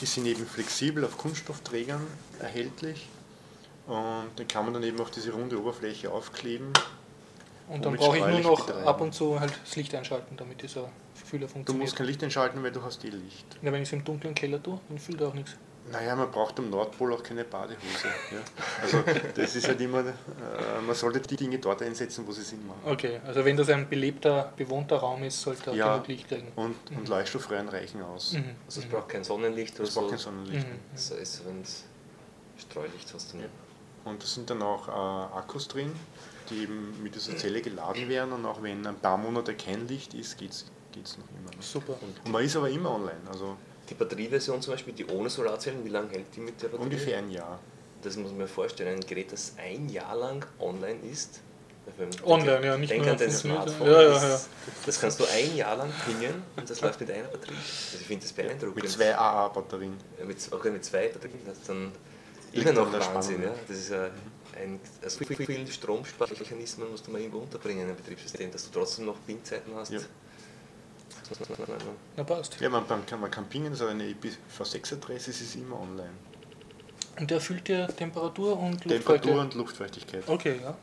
Die sind eben flexibel auf Kunststoffträgern erhältlich und den kann man dann eben auf diese runde Oberfläche aufkleben. Und dann brauche ich nur noch betreiben. ab und zu halt das Licht einschalten, damit dieser Fühler Du funktioniert. musst kein Licht einschalten, weil du hast eh Licht. ja, wenn ich es im dunklen Keller tue, dann fühlt er auch nichts. Naja, man braucht am Nordpol auch keine Badehose. Ja? Also das ist halt immer, äh, man sollte die Dinge dort einsetzen, wo sie Sinn machen. Okay, also wenn das ein belebter, bewohnter Raum ist, sollte er Ja. genug Licht kriegen. Und, und Leuchtstoffröhren reichen aus. Mhm. Also es braucht kein Sonnenlicht oder braucht so. kein Sonnenlicht. Mhm. Das heißt, wenn es Streulicht hast du nicht. Und da sind dann auch äh, Akkus drin, die eben mit dieser Zelle geladen werden und auch wenn ein paar Monate kein Licht ist, geht es noch immer. Super. Und man ist aber immer online, also Die Batterieversion zum Beispiel, die ohne Solarzellen, wie lange hält die mit der Batterie? ungefähr ein Jahr. Das muss man mir vorstellen, ein Gerät, das ein Jahr lang online ist. Wenn- Online, ja, nicht denk nur an dein Smartphone. ja, ja, das, ja. das kannst du ein Jahr lang pingen und das läuft mit einer Batterie. Also ich finde das beeindruckend. Mit zwei AA-Batterien. Mit, okay, mit zwei Batterien, das ist dann Liegt immer noch Wahnsinn. Spannung. Ja? Das ist ja ein, also viel, viel Stromsparmechanismen musst du mal irgendwo unterbringen in ein Betriebssystem, dass du trotzdem noch Ping-Zeiten hast. Ja. Na passt. Ja, man, man, kann, man kann pingen, so eine IPv6-Adresse, es ist immer online. Und der fühlt dir Temperatur und Temperatur Luftfeuchte. und Luftfeuchtigkeit. Okay, ja.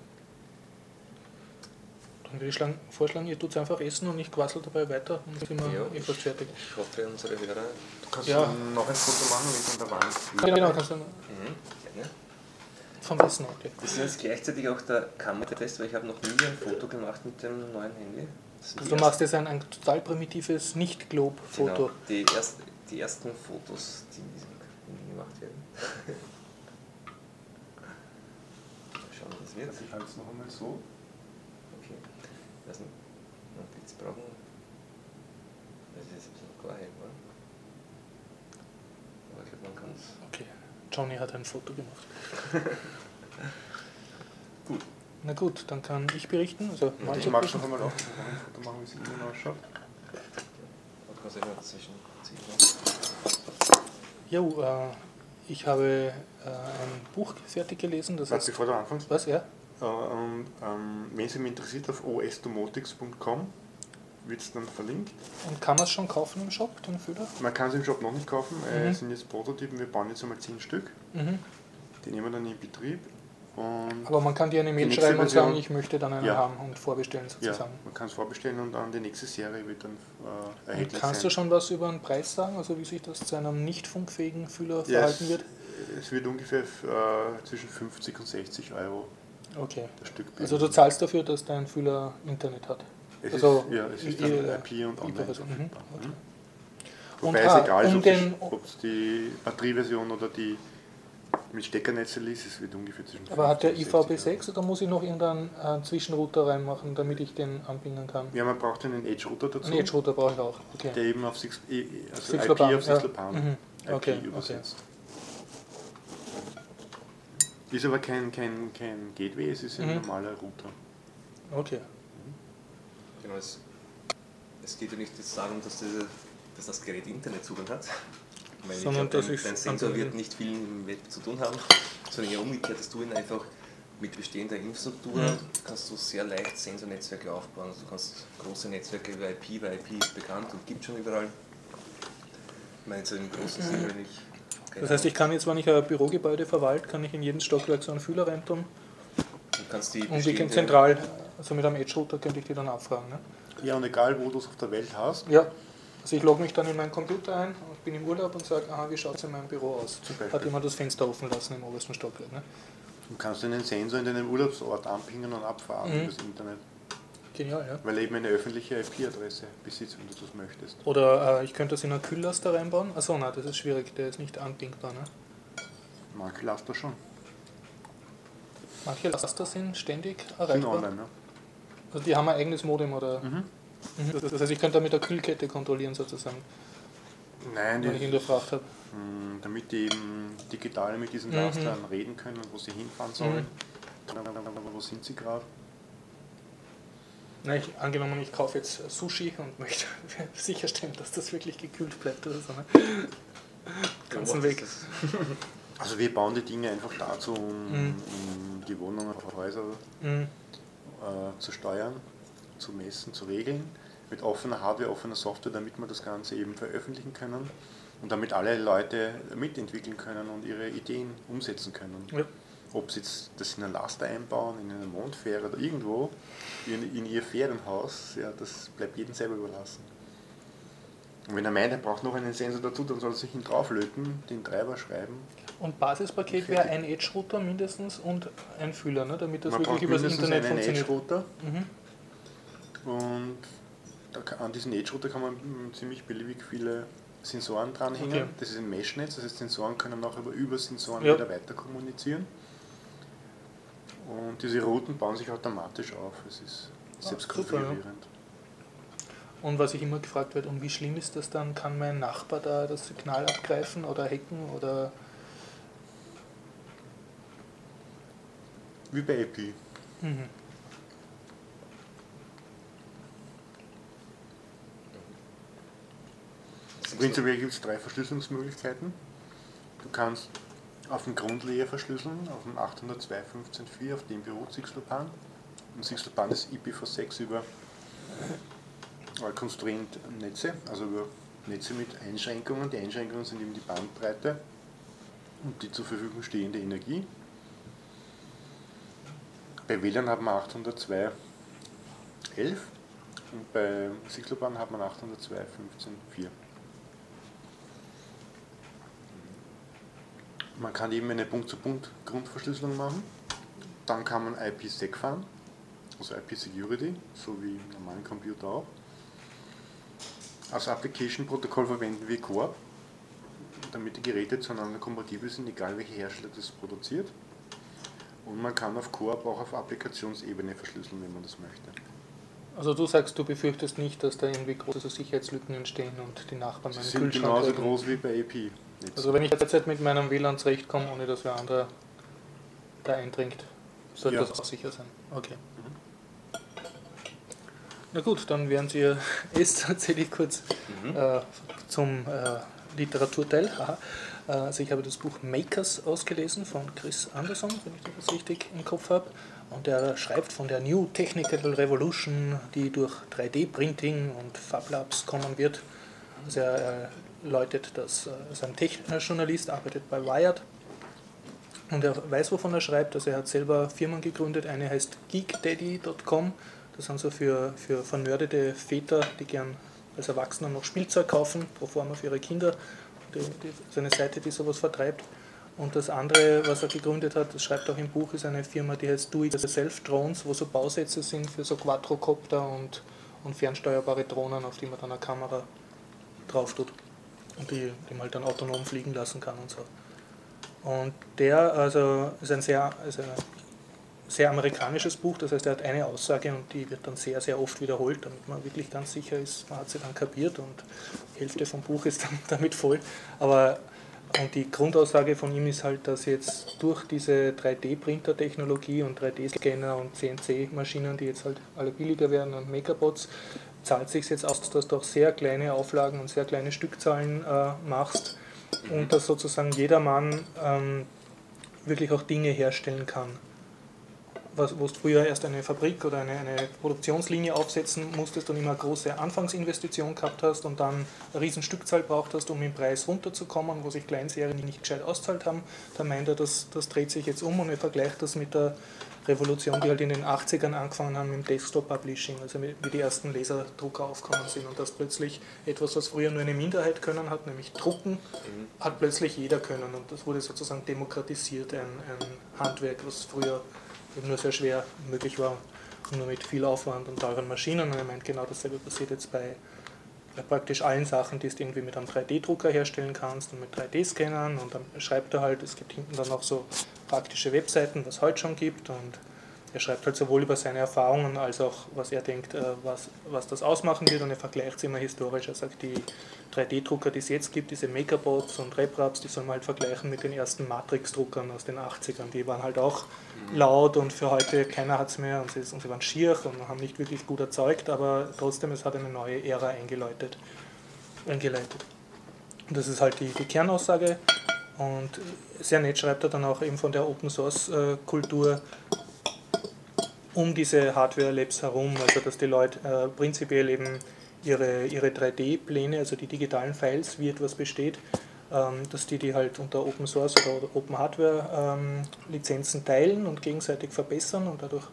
Dann würde ich schlagen, vorschlagen, ihr tut einfach essen und ich quassel dabei weter und dann sind wir Ja. eh fast fertig. Ich hoffe, unsere Hörer. Du kannst Ja. noch ein Foto machen, es an der Wand Ja, genau, kannst du Mhm. Gerne. vom Essen, okay. Das ist jetzt gleichzeitig auch der Kameratest, weil ich habe noch nie ein Foto gemacht mit dem neuen Handy. Das Also du machst jetzt ein, ein total primitives Nicht-Globe-Foto. Genau, die, erst, die ersten Fotos, die gemacht werden. Mal schauen, wie das wird. Ich halte es noch einmal so. Okay. Mich noch Blitz brauchen. Das ist jetzt ein bisschen klar, oder? Aber ich glaube, man kann es. Okay, Johnny hat ein Foto gemacht. Na gut, dann kann ich berichten. Also Ich Mahlzeit mag es berichten. einmal auf, noch ein Foto machen, wie es innen ausschaut. Dazwischen ziehen. Jo, äh, ich habe äh, ein Buch fertig gelesen, das Warte, heißt. bevor du anfängst. Was, ja? Äh, und, ähm, wenn Sie mich interessiert, auf osdomotics.com wird es dann verlinkt. Und kann man es schon kaufen im Shop, den Füller? Man kann es im Shop noch nicht kaufen, äh, Mhm. es sind jetzt Prototypen, wir bauen jetzt einmal 10 Stück. Mhm. Die nehmen wir dann in Betrieb. Und Aber man kann dir eine Mail schreiben und sagen, ich möchte dann einen Ja. haben und vorbestellen ja, sozusagen. man kann es vorbestellen und dann die nächste Serie wird dann äh, Und erhältlich kannst sein. du schon was über den Preis sagen, also wie sich das zu einem nicht funkfähigen Fühler Ja, verhalten es, wird? es wird ungefähr äh, zwischen 50 und 60 Euro Okay. das Stück. Also du zahlst dafür, dass dein Fühler Internet hat. es also ist, ja, es ist dann IP und online mhm, okay. Mhm. Und, Wobei ah, es egal ist, um ob es die Batterieversion oder die mit Steckernetzel ist, es wird ungefähr zwischen Aber hat der 50 und 60 IVB6 oder muss ich noch irgendeinen äh, Zwischenrouter reinmachen, damit ich den anbinden kann? Ja, man braucht einen Edge-Router dazu, Einen Edge-Router brauche ich auch. Okay. der eben auf Six, eh, also Six IP auf ja. 6 Lopan Mhm. IP Okay, übersetzt. Ist aber kein, kein, kein Gateway, es ist ein Mhm. normaler Router. Okay. Genau, es, es geht ja nicht jetzt darum, dass, diese, dass das Gerät Internetzugang hat. Weil ich Sondern glaub, dass dein, Sensor wird nicht viel im Web zu tun haben, sondern eher umgekehrt, dass du ihn einfach mit bestehender Infrastruktur Mhm. kannst du sehr leicht Sensornetzwerke aufbauen. Also du kannst große Netzwerke über IP, weil IP ist bekannt und gibt schon überall. Ich meine im großen Sinne, wenn ich. keine Das heißt, ich kann jetzt, wenn ich ein Bürogebäude verwalte, kann ich in jedes Stockwerk so einen Fühler reintun du kannst die und ich kann zentral, also mit einem Edge-Router könnte ich die dann abfragen. Ne? Ja, und egal wo du es auf der Welt hast, Ja. Also ich logge mich dann in meinen Computer ein bin im Urlaub und sage, aha, wie schaut es in meinem Büro aus? Hat jemand das Fenster offen lassen im obersten Stockwerk. Ne? du kannst einen Sensor in deinem Urlaubsort anpingen und abfahren Mhm. übers Internet, Genial, ja. weil er eben eine öffentliche IP-Adresse besitzt, wenn du das möchtest. Oder äh, ich könnte das in einen Kühllaster reinbauen. Achso, nein, das ist schwierig, der ist nicht anbindbar. Ne? Manche Laster schon, Manche Laster sind ständig sind erreichbar. online. Ne? Also die haben ein eigenes Modem oder. Mhm. Mhm. Das heißt, ich könnte damit eine Kühlkette kontrollieren sozusagen, Nein, wenn ich ihn gefragt habe. mh, damit die eben digital mit diesen Mhm. Lastern reden können, wo sie hinfahren sollen. Mhm. Wo sind sie gerade? Na, ich, angenommen, ich kaufe jetzt Sushi und möchte sicherstellen, dass das wirklich gekühlt bleibt oder so. Ne? Ganzen Weg. Also wir bauen die Dinge einfach dazu, um, Mhm. um die Wohnungen auf Häuser Mhm. äh, zu steuern, zu messen, zu regeln, mit offener Hardware, offener Software, damit wir das Ganze eben veröffentlichen können und damit alle Leute mitentwickeln können und ihre Ideen umsetzen können. Ja. Ob sie jetzt das in einen Laster einbauen, in eine Mondfähre oder irgendwo, in, in ihr Ferienhaus, ja, das bleibt jedem selber überlassen. Und wenn er meint, er braucht noch einen Sensor dazu, dann soll er sich ihn drauflöten, den Treiber schreiben. Und Basispaket wäre ein Edge-Router mindestens und ein Fühler, ne? damit das Man wirklich übers mindestens Internet einen funktioniert. Edge-Router Mhm. und an diesen Edge-Router kann man mm, ziemlich beliebig viele Sensoren dranhängen. Okay. Das ist ein Mesh-Netz, das heißt Sensoren können auch über, über Sensoren Ja. wieder weiter kommunizieren. Und diese Routen bauen sich automatisch auf. Es ist selbst Ah, super, ja. Und was ich immer gefragt werde, und wie schlimm ist das dann? Kann mein Nachbar da das Signal abgreifen oder hacken oder Wie bei AP. mhm. Prinzipiell gibt es drei Verschlüsselungsmöglichkeiten. Du kannst auf dem Grundlayer verschlüsseln, auf dem 802.15.4, auf dem beruht Sixlopan. Und Sixlopan ist IPv6 über konstruierend Netze, also über Netze mit Einschränkungen. Die Einschränkungen sind eben die Bandbreite und die zur Verfügung stehende Energie. Bei WLAN hat man 802.11 und bei Sixlopan hat man 802.15.4. Man kann eben eine Punkt-zu-Punkt-Grundverschlüsselung machen. Dann kann man IPsec fahren, also IP-Security, so wie im normalen Computer auch. Als Application-Protokoll verwenden wir Core, damit die Geräte zueinander kompatibel sind, egal welcher Hersteller das produziert. Und man kann auf aber auch auf Applikationsebene verschlüsseln, wenn man das möchte. Also du sagst, du befürchtest nicht, dass da irgendwie große Sicherheitslücken entstehen und die Nachbarn Sie meinen sind Kühlschrank genauso öffnen. groß wie bei AP. Also wenn ich derzeit mit meinem WLAN zurechtkomme, ohne dass wer anderer da eindringt, sollte Ja. das auch sicher sein. Okay. Na gut, dann während ihr esst, erzähle ich kurz äh, zum äh, Literaturteil. Äh, Also ich habe das Buch Makers ausgelesen von Chris Anderson, wenn ich das richtig im Kopf habe. Und er schreibt von der New Technical Revolution, die durch 3D-Printing und Fab Labs kommen wird. Also er, er läutet das, äh, ist ein Tech-Journalist, arbeitet bei Wired. Und er weiß, wovon er schreibt. Also er hat selber Firmen gegründet. Eine heißt geekdaddy.com. Das sind so für, für vernördete Väter, die gern als Erwachsener noch Spielzeug kaufen, pro forma für ihre Kinder. Die, die, so eine Seite, die sowas vertreibt. Und das andere, was er gegründet hat, das schreibt auch im Buch, ist eine Firma, die heißt Do It Yourself Drones, wo so Bausätze sind für so Quadrocopter und, und fernsteuerbare Drohnen, auf die man dann eine Kamera drauf tut die, die man halt dann autonom fliegen lassen kann und so. Und der also ist ein sehr, also sehr amerikanisches Buch, das heißt, er hat eine Aussage und die wird dann sehr, sehr oft wiederholt, damit man wirklich ganz sicher ist, man hat sie dann kapiert und die Hälfte vom Buch ist dann damit voll. Aber und die Grundaussage von ihm ist halt, dass jetzt durch diese 3D-Printer-Technologie und 3D-Scanner und CNC-Maschinen, die jetzt halt alle billiger werden und Megabots, zahlt sich jetzt aus, dass du auch sehr kleine Auflagen und sehr kleine Stückzahlen äh, machst und dass sozusagen jedermann ähm, wirklich auch Dinge herstellen kann. Was, wo du früher erst eine Fabrik oder eine, eine Produktionslinie aufsetzen musstest und immer eine große Anfangsinvestition gehabt hast und dann eine riesen Stückzahl braucht hast, um im Preis runterzukommen, wo sich Kleinserien nicht gescheit auszahlt haben, da meint er, das, das dreht sich jetzt um und er vergleicht das mit der Revolution, die halt in den 80ern angefangen haben mit dem Desktop-Publishing, also wie die ersten Laserdrucker aufgekommen sind und dass plötzlich etwas, was früher nur eine Minderheit können hat, nämlich drucken, hat plötzlich jeder können und das wurde sozusagen demokratisiert, ein, ein Handwerk, was früher eben nur sehr schwer möglich war, nur mit viel Aufwand und teuren Maschinen. Und er meint, genau dasselbe passiert jetzt bei praktisch allen Sachen, die du irgendwie mit einem 3D-Drucker herstellen kannst und mit 3D-Scannern. Und dann schreibt er halt, es gibt hinten dann auch so praktische Webseiten, was es heute schon gibt. Und er schreibt halt sowohl über seine Erfahrungen als auch, was er denkt, äh, was, was das ausmachen wird und er vergleicht es immer historisch. Er sagt, die 3D-Drucker, die es jetzt gibt, diese Makerbots und RepRaps, die soll man halt vergleichen mit den ersten Matrix-Druckern aus den 80ern. Die waren halt auch laut und für heute keiner hat es mehr und sie, und sie waren schier und haben nicht wirklich gut erzeugt, aber trotzdem, es hat eine neue Ära eingeläutet. eingeleitet. Und das ist halt die, die Kernaussage. Und sehr nett schreibt er dann auch eben von der Open Source äh, Kultur um diese Hardware Labs herum, also dass die Leute äh, prinzipiell eben ihre, ihre 3D-Pläne, also die digitalen Files, wie etwas besteht, ähm, dass die die halt unter Open Source oder Open Hardware ähm, Lizenzen teilen und gegenseitig verbessern und dadurch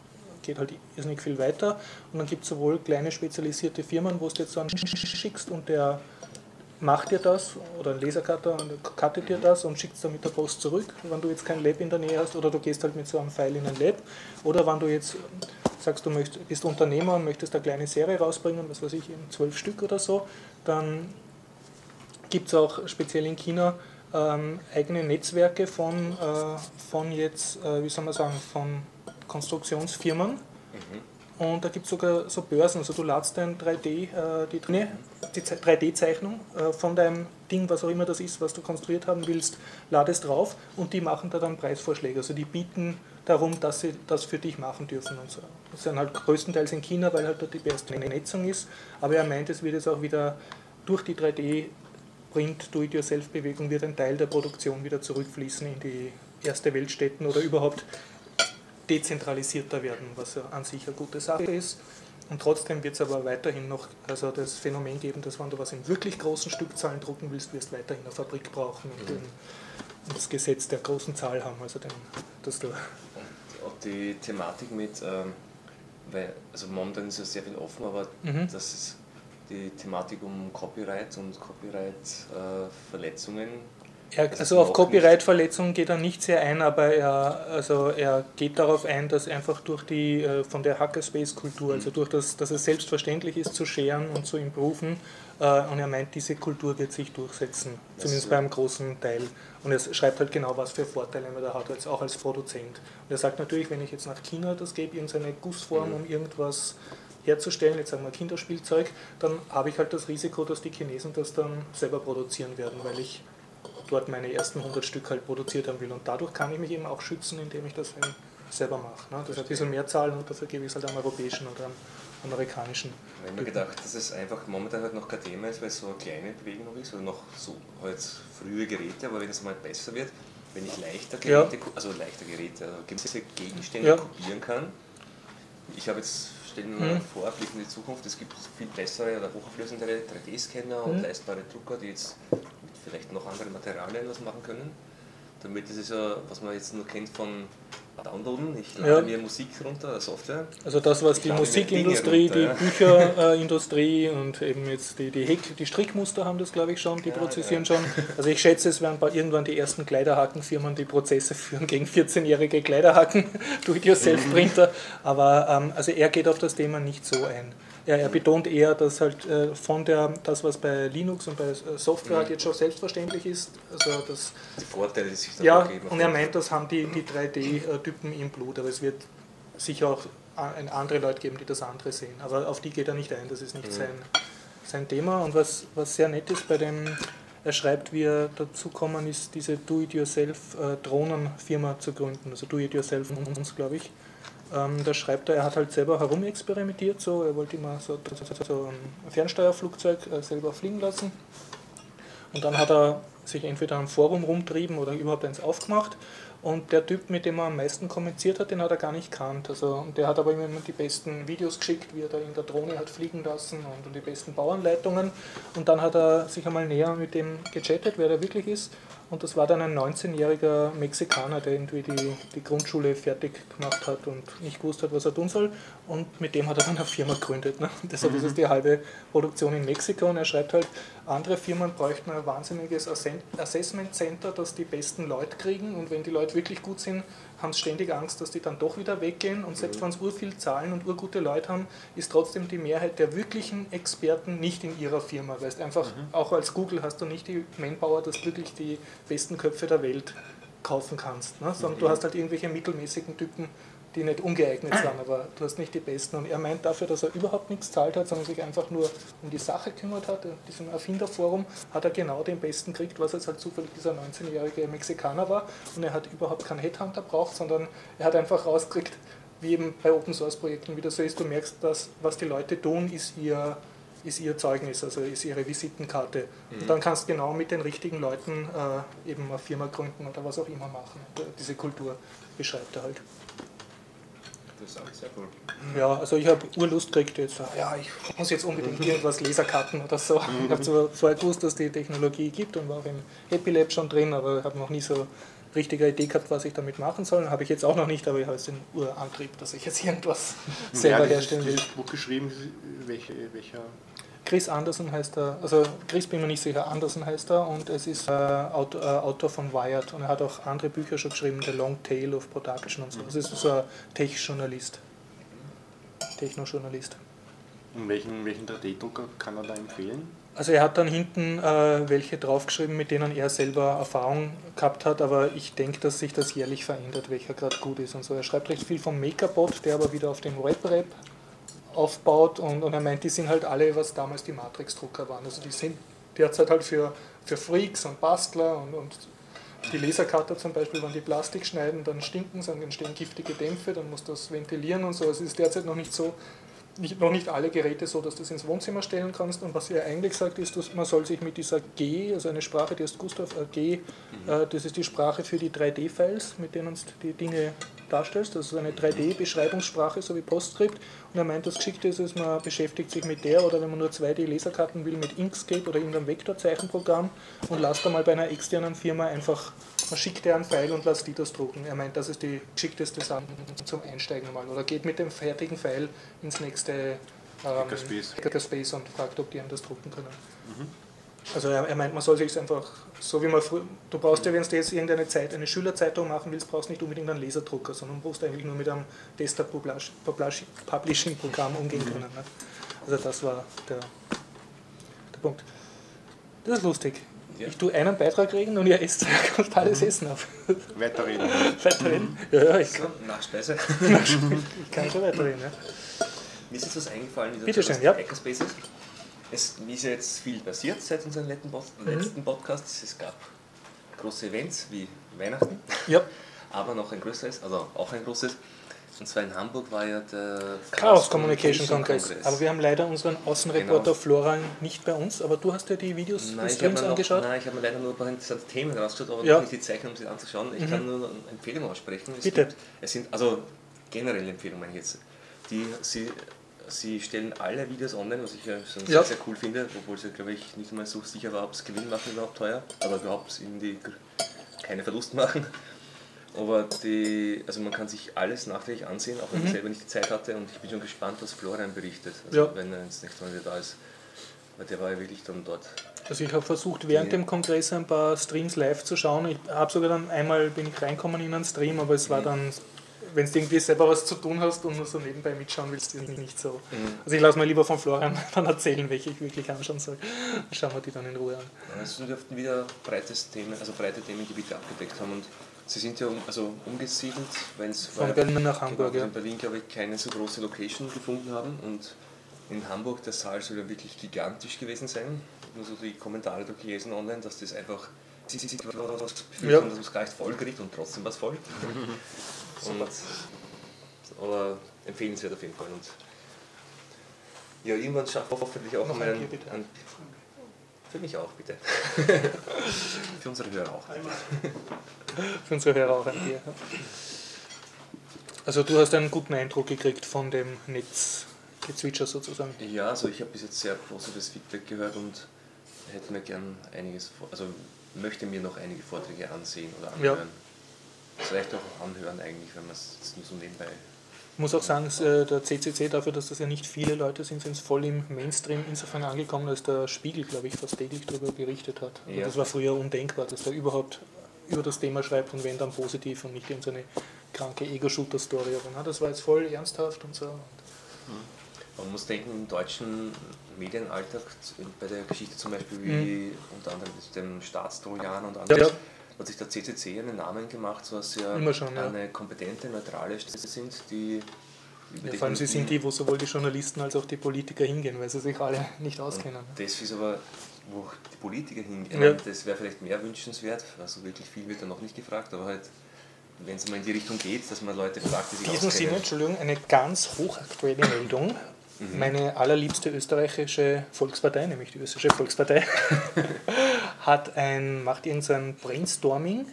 geht halt irrsinnig viel weiter. Und dann gibt es sowohl kleine spezialisierte Firmen, wo du jetzt so einen schickst und der macht dir das? Oder ein Lasercutter cuttet dir das und schickt es dann mit der Post zurück, wenn du jetzt kein Lab in der Nähe hast oder du gehst halt mit so einem File in ein Lab? Oder wenn du jetzt sagst, du möchtest, bist Unternehmer und möchtest eine kleine Serie rausbringen, was weiß ich, in zwölf Stück oder so, dann gibt es auch speziell in China ähm, eigene Netzwerke von, äh, von jetzt, äh, wie soll man sagen, von Konstruktionsfirmen. Mhm und da gibt es sogar so Börsen, also du ladst dein 3D, äh, die, die 3D-Zeichnung äh, von deinem Ding, was auch immer das ist, was du konstruiert haben willst, ladest drauf und die machen da dann Preisvorschläge. Also die bieten darum, dass sie das für dich machen dürfen und so. Das sind halt größtenteils in China, weil halt dort die beste Netzung ist. Aber er meint, es wird jetzt auch wieder durch die 3D Print Do-it-yourself-Bewegung wird ein Teil der Produktion wieder zurückfließen in die erste Weltstätten oder überhaupt dezentralisierter werden, was ja an sich eine gute Sache ist. Und trotzdem wird es aber weiterhin noch also das Phänomen geben, dass wenn du was in wirklich großen Stückzahlen drucken willst, wirst du weiterhin eine Fabrik brauchen und, mhm. den, und das Gesetz der großen Zahl haben. Also den, dass du und auch die Thematik mit, ähm, weil, also momentan ist ja sehr viel offen, aber mhm. das ist die Thematik um Copyright und Copyright-Verletzungen äh, er, also auf Copyright-Verletzungen geht er nicht sehr ein, aber er, also er geht darauf ein, dass einfach durch die äh, von der Hackerspace-Kultur, also durch das, dass es selbstverständlich ist zu scheren und zu improven, äh, und er meint, diese Kultur wird sich durchsetzen, das zumindest beim großen Teil. Und er schreibt halt genau, was für Vorteile man da hat, jetzt auch als Produzent. Und er sagt natürlich, wenn ich jetzt nach China das gebe, irgendeine Gussform, um irgendwas herzustellen, jetzt sagen wir Kinderspielzeug, dann habe ich halt das Risiko, dass die Chinesen das dann selber produzieren werden, weil ich dort meine ersten 100 Stück halt produziert haben will. Und dadurch kann ich mich eben auch schützen, indem ich das selber mache. Ne? Das ist ein bisschen mehr zahlen und dafür gebe ich es halt am europäischen oder am amerikanischen. Ich habe mir gedacht, dass es einfach momentan halt noch kein Thema ist, weil es so eine kleine Bewegung noch ist oder noch so halt frühe Geräte, aber wenn es mal besser wird, wenn ich leichter Geräte, ja. also leichter Geräte, also gewisse Gegenstände ja. kopieren kann. Ich habe jetzt stellen wir mhm. vor, blicken in die Zukunft, es gibt viel bessere oder hochauflösendere 3D-Scanner und mhm. leistbare Drucker, die jetzt mit vielleicht noch anderen Materialien was machen können. Damit ist es ja, was man jetzt nur kennt von downloaden. Ich lade ja. mir Musik runter, Software. Also das, was ich die Musikindustrie, runter, die ja. Bücherindustrie äh, und eben jetzt die, die, die Strickmuster haben das, glaube ich, schon, die ja, prozessieren schon. Also ich schätze, es werden irgendwann die ersten Kleiderhakenfirmen, die Prozesse führen gegen 14-jährige Kleiderhaken durch yourself-Printer. Aber ähm, also er geht auf das Thema nicht so ein. Ja, er betont eher, dass halt äh, von der, das, was bei Linux und bei äh, Software halt jetzt schon selbstverständlich ist, also das, die Vorteile, die sich da Ja, und er meint, das haben die, die 3D-Typen im Blut, aber es wird sicher auch andere Leute geben, die das andere sehen. Aber auf die geht er nicht ein, das ist nicht mhm. sein, sein Thema. Und was, was sehr nett ist bei dem, er schreibt, wie er dazu kommen ist, diese Do-it-yourself-Drohnenfirma äh, zu gründen, also Do-it-yourself uns, glaube ich. Ähm, da schreibt er, er hat halt selber herumexperimentiert, so, er wollte immer so, so, ein Fernsteuerflugzeug äh, selber fliegen lassen. Und dann hat er sich entweder am Forum rumtrieben oder überhaupt eins aufgemacht. Und der Typ, mit dem er am meisten kommuniziert hat, den hat er gar nicht kannt. Also, der hat aber immer die besten Videos geschickt, wie er da in der Drohne hat fliegen lassen und, und die besten Bauanleitungen. Und dann hat er sich einmal näher mit dem gechattet, wer der wirklich ist. Und das war dann ein 19-jähriger Mexikaner, der irgendwie die, die Grundschule fertig gemacht hat und nicht gewusst hat, was er tun soll. Und mit dem hat er dann eine Firma gegründet. Ne? Deshalb ist es die halbe Produktion in Mexiko. Und er schreibt halt, andere Firmen bräuchten ein wahnsinniges Assessment Center, das die besten Leute kriegen. Und wenn die Leute wirklich gut sind, haben ständig Angst, dass die dann doch wieder weggehen und selbst wenn es urviel zahlen und urgute Leute haben, ist trotzdem die Mehrheit der wirklichen Experten nicht in ihrer Firma. Weißt einfach, mhm. auch als Google hast du nicht die Manpower, dass du wirklich die besten Köpfe der Welt kaufen kannst, ne? sondern mhm. du hast halt irgendwelche mittelmäßigen Typen, die nicht ungeeignet sind, aber du hast nicht die besten. Und er meint dafür, dass er überhaupt nichts zahlt hat, sondern sich einfach nur um die Sache kümmert hat. In diesem Erfinderforum hat er genau den besten gekriegt, was jetzt halt zufällig dieser 19-jährige Mexikaner war. Und er hat überhaupt keinen Headhunter braucht, sondern er hat einfach rausgekriegt, wie eben bei Open Source Projekten wieder so ist, du merkst, dass was die Leute tun, ist ihr, ist ihr Zeugnis, also ist ihre Visitenkarte. Mhm. Und dann kannst du genau mit den richtigen Leuten äh, eben eine Firma gründen oder was auch immer machen. Diese Kultur beschreibt er halt interessant, sehr cool. Ja, also ich habe Urlust gekriegt jetzt. Ja, ich muss jetzt unbedingt irgendwas Laserkarten oder so. Ich habe zwar vorher gewusst, dass die Technologie gibt und war auch im Happy Lab schon drin, aber habe noch nie so richtige Idee gehabt, was ich damit machen soll. Habe ich jetzt auch noch nicht, aber ich habe jetzt den Urantrieb, dass ich jetzt irgendwas selber ja, herstellen will. Buch geschrieben, welche, welcher Chris Anderson heißt er, also Chris bin mir nicht sicher, Anderson heißt er und es ist äh, Autor, äh, Autor, von Wired und er hat auch andere Bücher schon geschrieben, The Long Tail of Production und so. Also es ist so ein Tech-Journalist, Techno-Journalist. Und welchen, welchen 3D-Drucker kann er da empfehlen? Also er hat dann hinten äh, welche draufgeschrieben, mit denen er selber Erfahrung gehabt hat, aber ich denke, dass sich das jährlich verändert, welcher gerade gut ist und so. Er schreibt recht viel vom Makerbot, der aber wieder auf dem WebRap aufbaut und, und er meint, die sind halt alle, was damals die Matrix-Drucker waren. Also die sind derzeit halt für, für Freaks und Bastler und, und die Lasercutter zum Beispiel, wenn die Plastik schneiden, dann stinken sie, dann entstehen giftige Dämpfe, dann muss das ventilieren und so. Also es ist derzeit noch nicht so, nicht, noch nicht alle Geräte so, dass du das ins Wohnzimmer stellen kannst. Und was er eigentlich sagt, ist, dass man soll sich mit dieser G, also eine Sprache, die heißt Gustav äh, G, mhm. äh, das ist die Sprache für die 3D-Files, mit denen du die Dinge darstellst. Das ist eine 3D-Beschreibungssprache, so wie PostScript. Und er meint, das Geschickte ist es, man beschäftigt sich mit der oder wenn man nur 2D-Laserkarten will, mit Inkscape oder irgendeinem Vektorzeichenprogramm und lasst da mal bei einer externen Firma einfach, schickt dir einen Pfeil und lasst die das drucken. Er meint, das ist die geschickteste Sache zum Einsteigen mal. Oder geht mit dem fertigen Pfeil ins nächste ähm, Hackerspace. Und fragt, ob die einem das drucken können. Mhm. Also er, er, meint, man soll sich einfach, so wie man früher, du brauchst ja, wenn du jetzt irgendeine Zeit, eine Schülerzeitung machen willst, brauchst du nicht unbedingt einen Laserdrucker, sondern brauchst eigentlich nur mit einem Desktop-Publishing-Programm umgehen können. Ne? Also das war der, der Punkt. Das ist lustig. Ja. Ich tue einen Beitrag reden und ihr esst totales Essen auf. Weiterreden. weiterreden? Ja, ja, ich kann. So, Nachspeise. ich kann schon weiterreden, ja. Mir ist jetzt was eingefallen, wie Bitte schön, ja. Hackerspaces es ist ja jetzt viel passiert seit unseren letzten, Post mhm. letzten Podcasts. Es gab große Events wie Weihnachten, ja. aber noch ein größeres, also auch ein großes. Und zwar in Hamburg war ja der Chaos, Communication, Congress. Aber wir haben leider unseren Außenreporter genau. Florian nicht bei uns, aber du hast ja die Videos nein, Streams angeschaut? Nein, ich habe mir leider nur ein paar interessante Themen rausgeschaut, aber ja. nicht die Zeichnung, um sie anzuschauen. Ich mhm. kann nur Empfehlungen aussprechen. Es Bitte. Gibt, es sind also generelle Empfehlungen jetzt, die sie Sie stellen alle Videos online, was ich ja schon ja. sehr, sehr cool finde, obwohl sie, glaube ich, nicht mal so sicher war, ob es Gewinn machen überhaupt teuer, aber überhaupt irgendwie keine Verlust machen. Aber die, also man kann sich alles nachträglich ansehen, auch wenn mhm. man selber nicht die Zeit hatte und ich bin schon gespannt, was Florian berichtet, also ja. wenn er das nächste Mal wieder da ist. Weil der war ja wirklich dann dort. Also ich habe versucht, während dem Kongress ein paar Streams live zu schauen. Ich habe sogar dann einmal bin ich reinkommen in einen Stream, aber es war mhm. dann wenn du irgendwie selber was zu tun hast und nur so nebenbei mitschauen willst, ist nicht so. Mhm. Also ich lasse mal lieber von Florian dann erzählen, welche ich wirklich anschauen soll. Dann schauen wir die dann in Ruhe an. Also dürften wieder breites Themen, also breite Themengebiete abgedeckt haben und Sie sind ja um, also umgesiedelt, wenn es von Berlin nach Hamburg. Genau, ja. In Berlin, glaube ich, keine so große Location gefunden haben und in Hamburg der Saal soll ja wirklich gigantisch gewesen sein. Nur so die Kommentare durchgelesen online, dass das einfach sie sich was ja. dass man es gar nicht voll kriegt und trotzdem was voll. Und, aber empfehlenswert auf jeden Fall. Und ja, irgendwann schafft hoffentlich auch mal ein, Bier, ein, Für mich auch, bitte. für unsere Hörer auch. für unsere Hörer auch ein Bier. Also du hast einen guten Eindruck gekriegt von dem Netzgezwitscher sozusagen. Ja, also ich habe bis jetzt sehr positives Feedback gehört und hätte mir gern einiges, also möchte mir noch einige Vorträge ansehen oder anhören. Ja vielleicht auch anhören eigentlich, wenn man es nur so nebenbei. Ich muss auch sagen, äh, der CCC, dafür, dass das ja nicht viele Leute sind, sind es voll im Mainstream insofern angekommen, dass der Spiegel, glaube ich, fast täglich darüber berichtet hat. Ja. Das war früher undenkbar, dass der überhaupt über das Thema schreibt und wenn dann positiv und nicht in so eine kranke Ego-Shooter-Story. Aber das war jetzt voll ernsthaft und so. Hm. Man muss denken, im deutschen Medienalltag, bei der Geschichte zum Beispiel wie mhm. unter anderem mit dem Staatstrojaner und anderes, ja hat sich der CCC einen Namen gemacht, so dass sie ja schon, ja. eine kompetente, neutrale Stelle sind, die Ja, vor allem sie sind die, wo sowohl die Journalisten als auch die Politiker hingehen, weil sie sich alle nicht auskennen. Das ist aber, wo die Politiker hingehen. Ja. Das wäre vielleicht mehr wünschenswert. Also wirklich viel wird da noch nicht gefragt, aber halt, wenn es mal in die Richtung geht, dass man Leute fragt, die sich In diesem Sinne, auskennen. Entschuldigung, eine ganz hochaktuelle Meldung. Meine allerliebste österreichische Volkspartei, nämlich die österreichische Volkspartei, hat ein, macht irgendein Brainstorming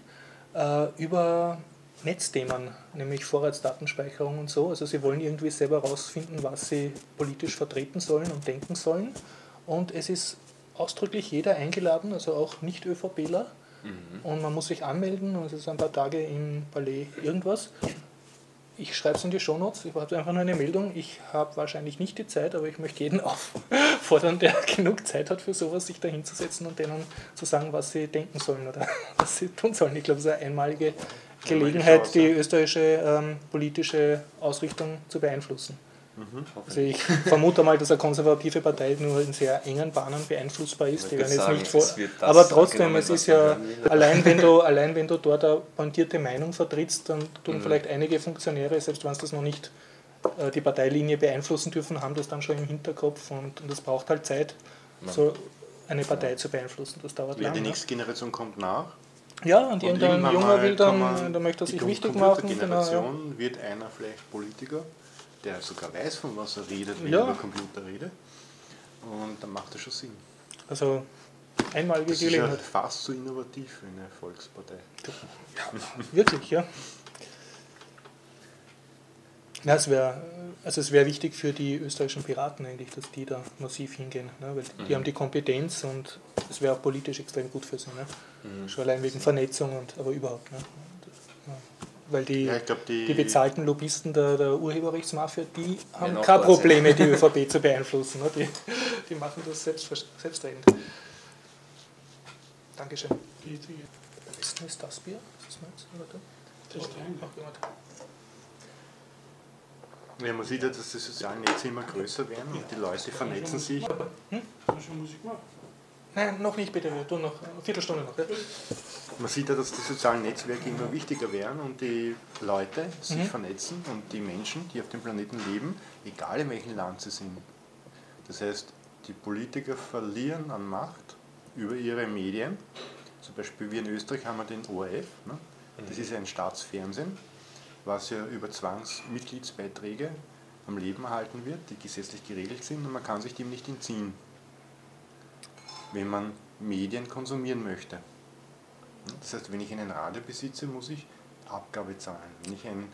äh, über Netzthemen, nämlich Vorratsdatenspeicherung und so. Also sie wollen irgendwie selber herausfinden, was sie politisch vertreten sollen und denken sollen. Und es ist ausdrücklich jeder eingeladen, also auch Nicht-ÖVPler. Und man muss sich anmelden und es ist ein paar Tage im Palais irgendwas. Ich schreibe es in die Shownotes, ich habe einfach nur eine Meldung. Ich habe wahrscheinlich nicht die Zeit, aber ich möchte jeden auffordern, der genug Zeit hat für sowas, sich da hinzusetzen und denen zu sagen, was sie denken sollen oder was sie tun sollen. Ich glaube, es ist eine einmalige Gelegenheit, die österreichische ähm, politische Ausrichtung zu beeinflussen. Also Hoffentlich. ich vermute mal, dass eine konservative Partei nur in sehr engen Bahnen beeinflussbar ist. Die werden jetzt sagen, nicht vor. es Aber trotzdem, angenommen, es ist ja allein wenn du allein wenn du dort eine pointierte Meinung vertrittst, dann Mhm. tun vielleicht einige Funktionäre, selbst wenn sie das noch nicht äh, die Parteilinie beeinflussen dürfen, haben das dann schon im Hinterkopf und, und das braucht halt Zeit, so eine Partei zu beeinflussen. Das dauert Ja, die lange. ne? nächste Generation kommt nach. Ja, und irgendein irgendwann Junger will dann, man da möchte er die sich wichtig machen. Genau, ja. Computergeneration wird einer vielleicht Politiker, der sogar weiß, von was er redet, wenn Ja. er über Computer redet. Und dann macht das schon Sinn. Also einmalige Das ist ja fast so innovativ für eine Volkspartei. Wirklich, ja. Ja, es wäre also es wäre wichtig für die österreichischen Piraten eigentlich, dass die da massiv hingehen, ne? weil die haben die Kompetenz und es wäre auch politisch extrem gut für sie. Ne? Schon allein wegen Vernetzung und aber überhaupt. Ne? Ja. Weil die, Ja, ich glaube, die, die bezahlten Lobbyisten der, der Urheberrechtsmafia, die haben auch keine dort sein. Probleme, die ÖVP zu beeinflussen. Ne? Die, die machen das selbst, selbstredend. Dankeschön. Die, die, Ist das das Bier? Ist das meins? Warte. das ist der Ach, jemand. Ja, man sieht ja, dass die sozialen Netze immer größer werden und die Leute vernetzen sich. Hast du schon Musik gemacht? Nein, noch nicht, bitte. Wir tun noch eine Viertelstunde noch. Ja? Man sieht ja, dass die sozialen Netzwerke immer wichtiger werden und die Leute sich Mhm. vernetzen und die Menschen, die auf dem Planeten leben, egal in welchem Land sie sind. Das heißt, die Politiker verlieren an Macht über ihre Medien. Zum Beispiel wir in Österreich haben wir den ORF, ne? das ist ein Staatsfernsehen, was ja über Zwangsmitgliedsbeiträge am Leben erhalten wird, die gesetzlich geregelt sind und man kann sich dem nicht entziehen, wenn man Medien konsumieren möchte. Das heißt, wenn ich einen Radio besitze, muss ich Abgabe zahlen. Wenn ich ein,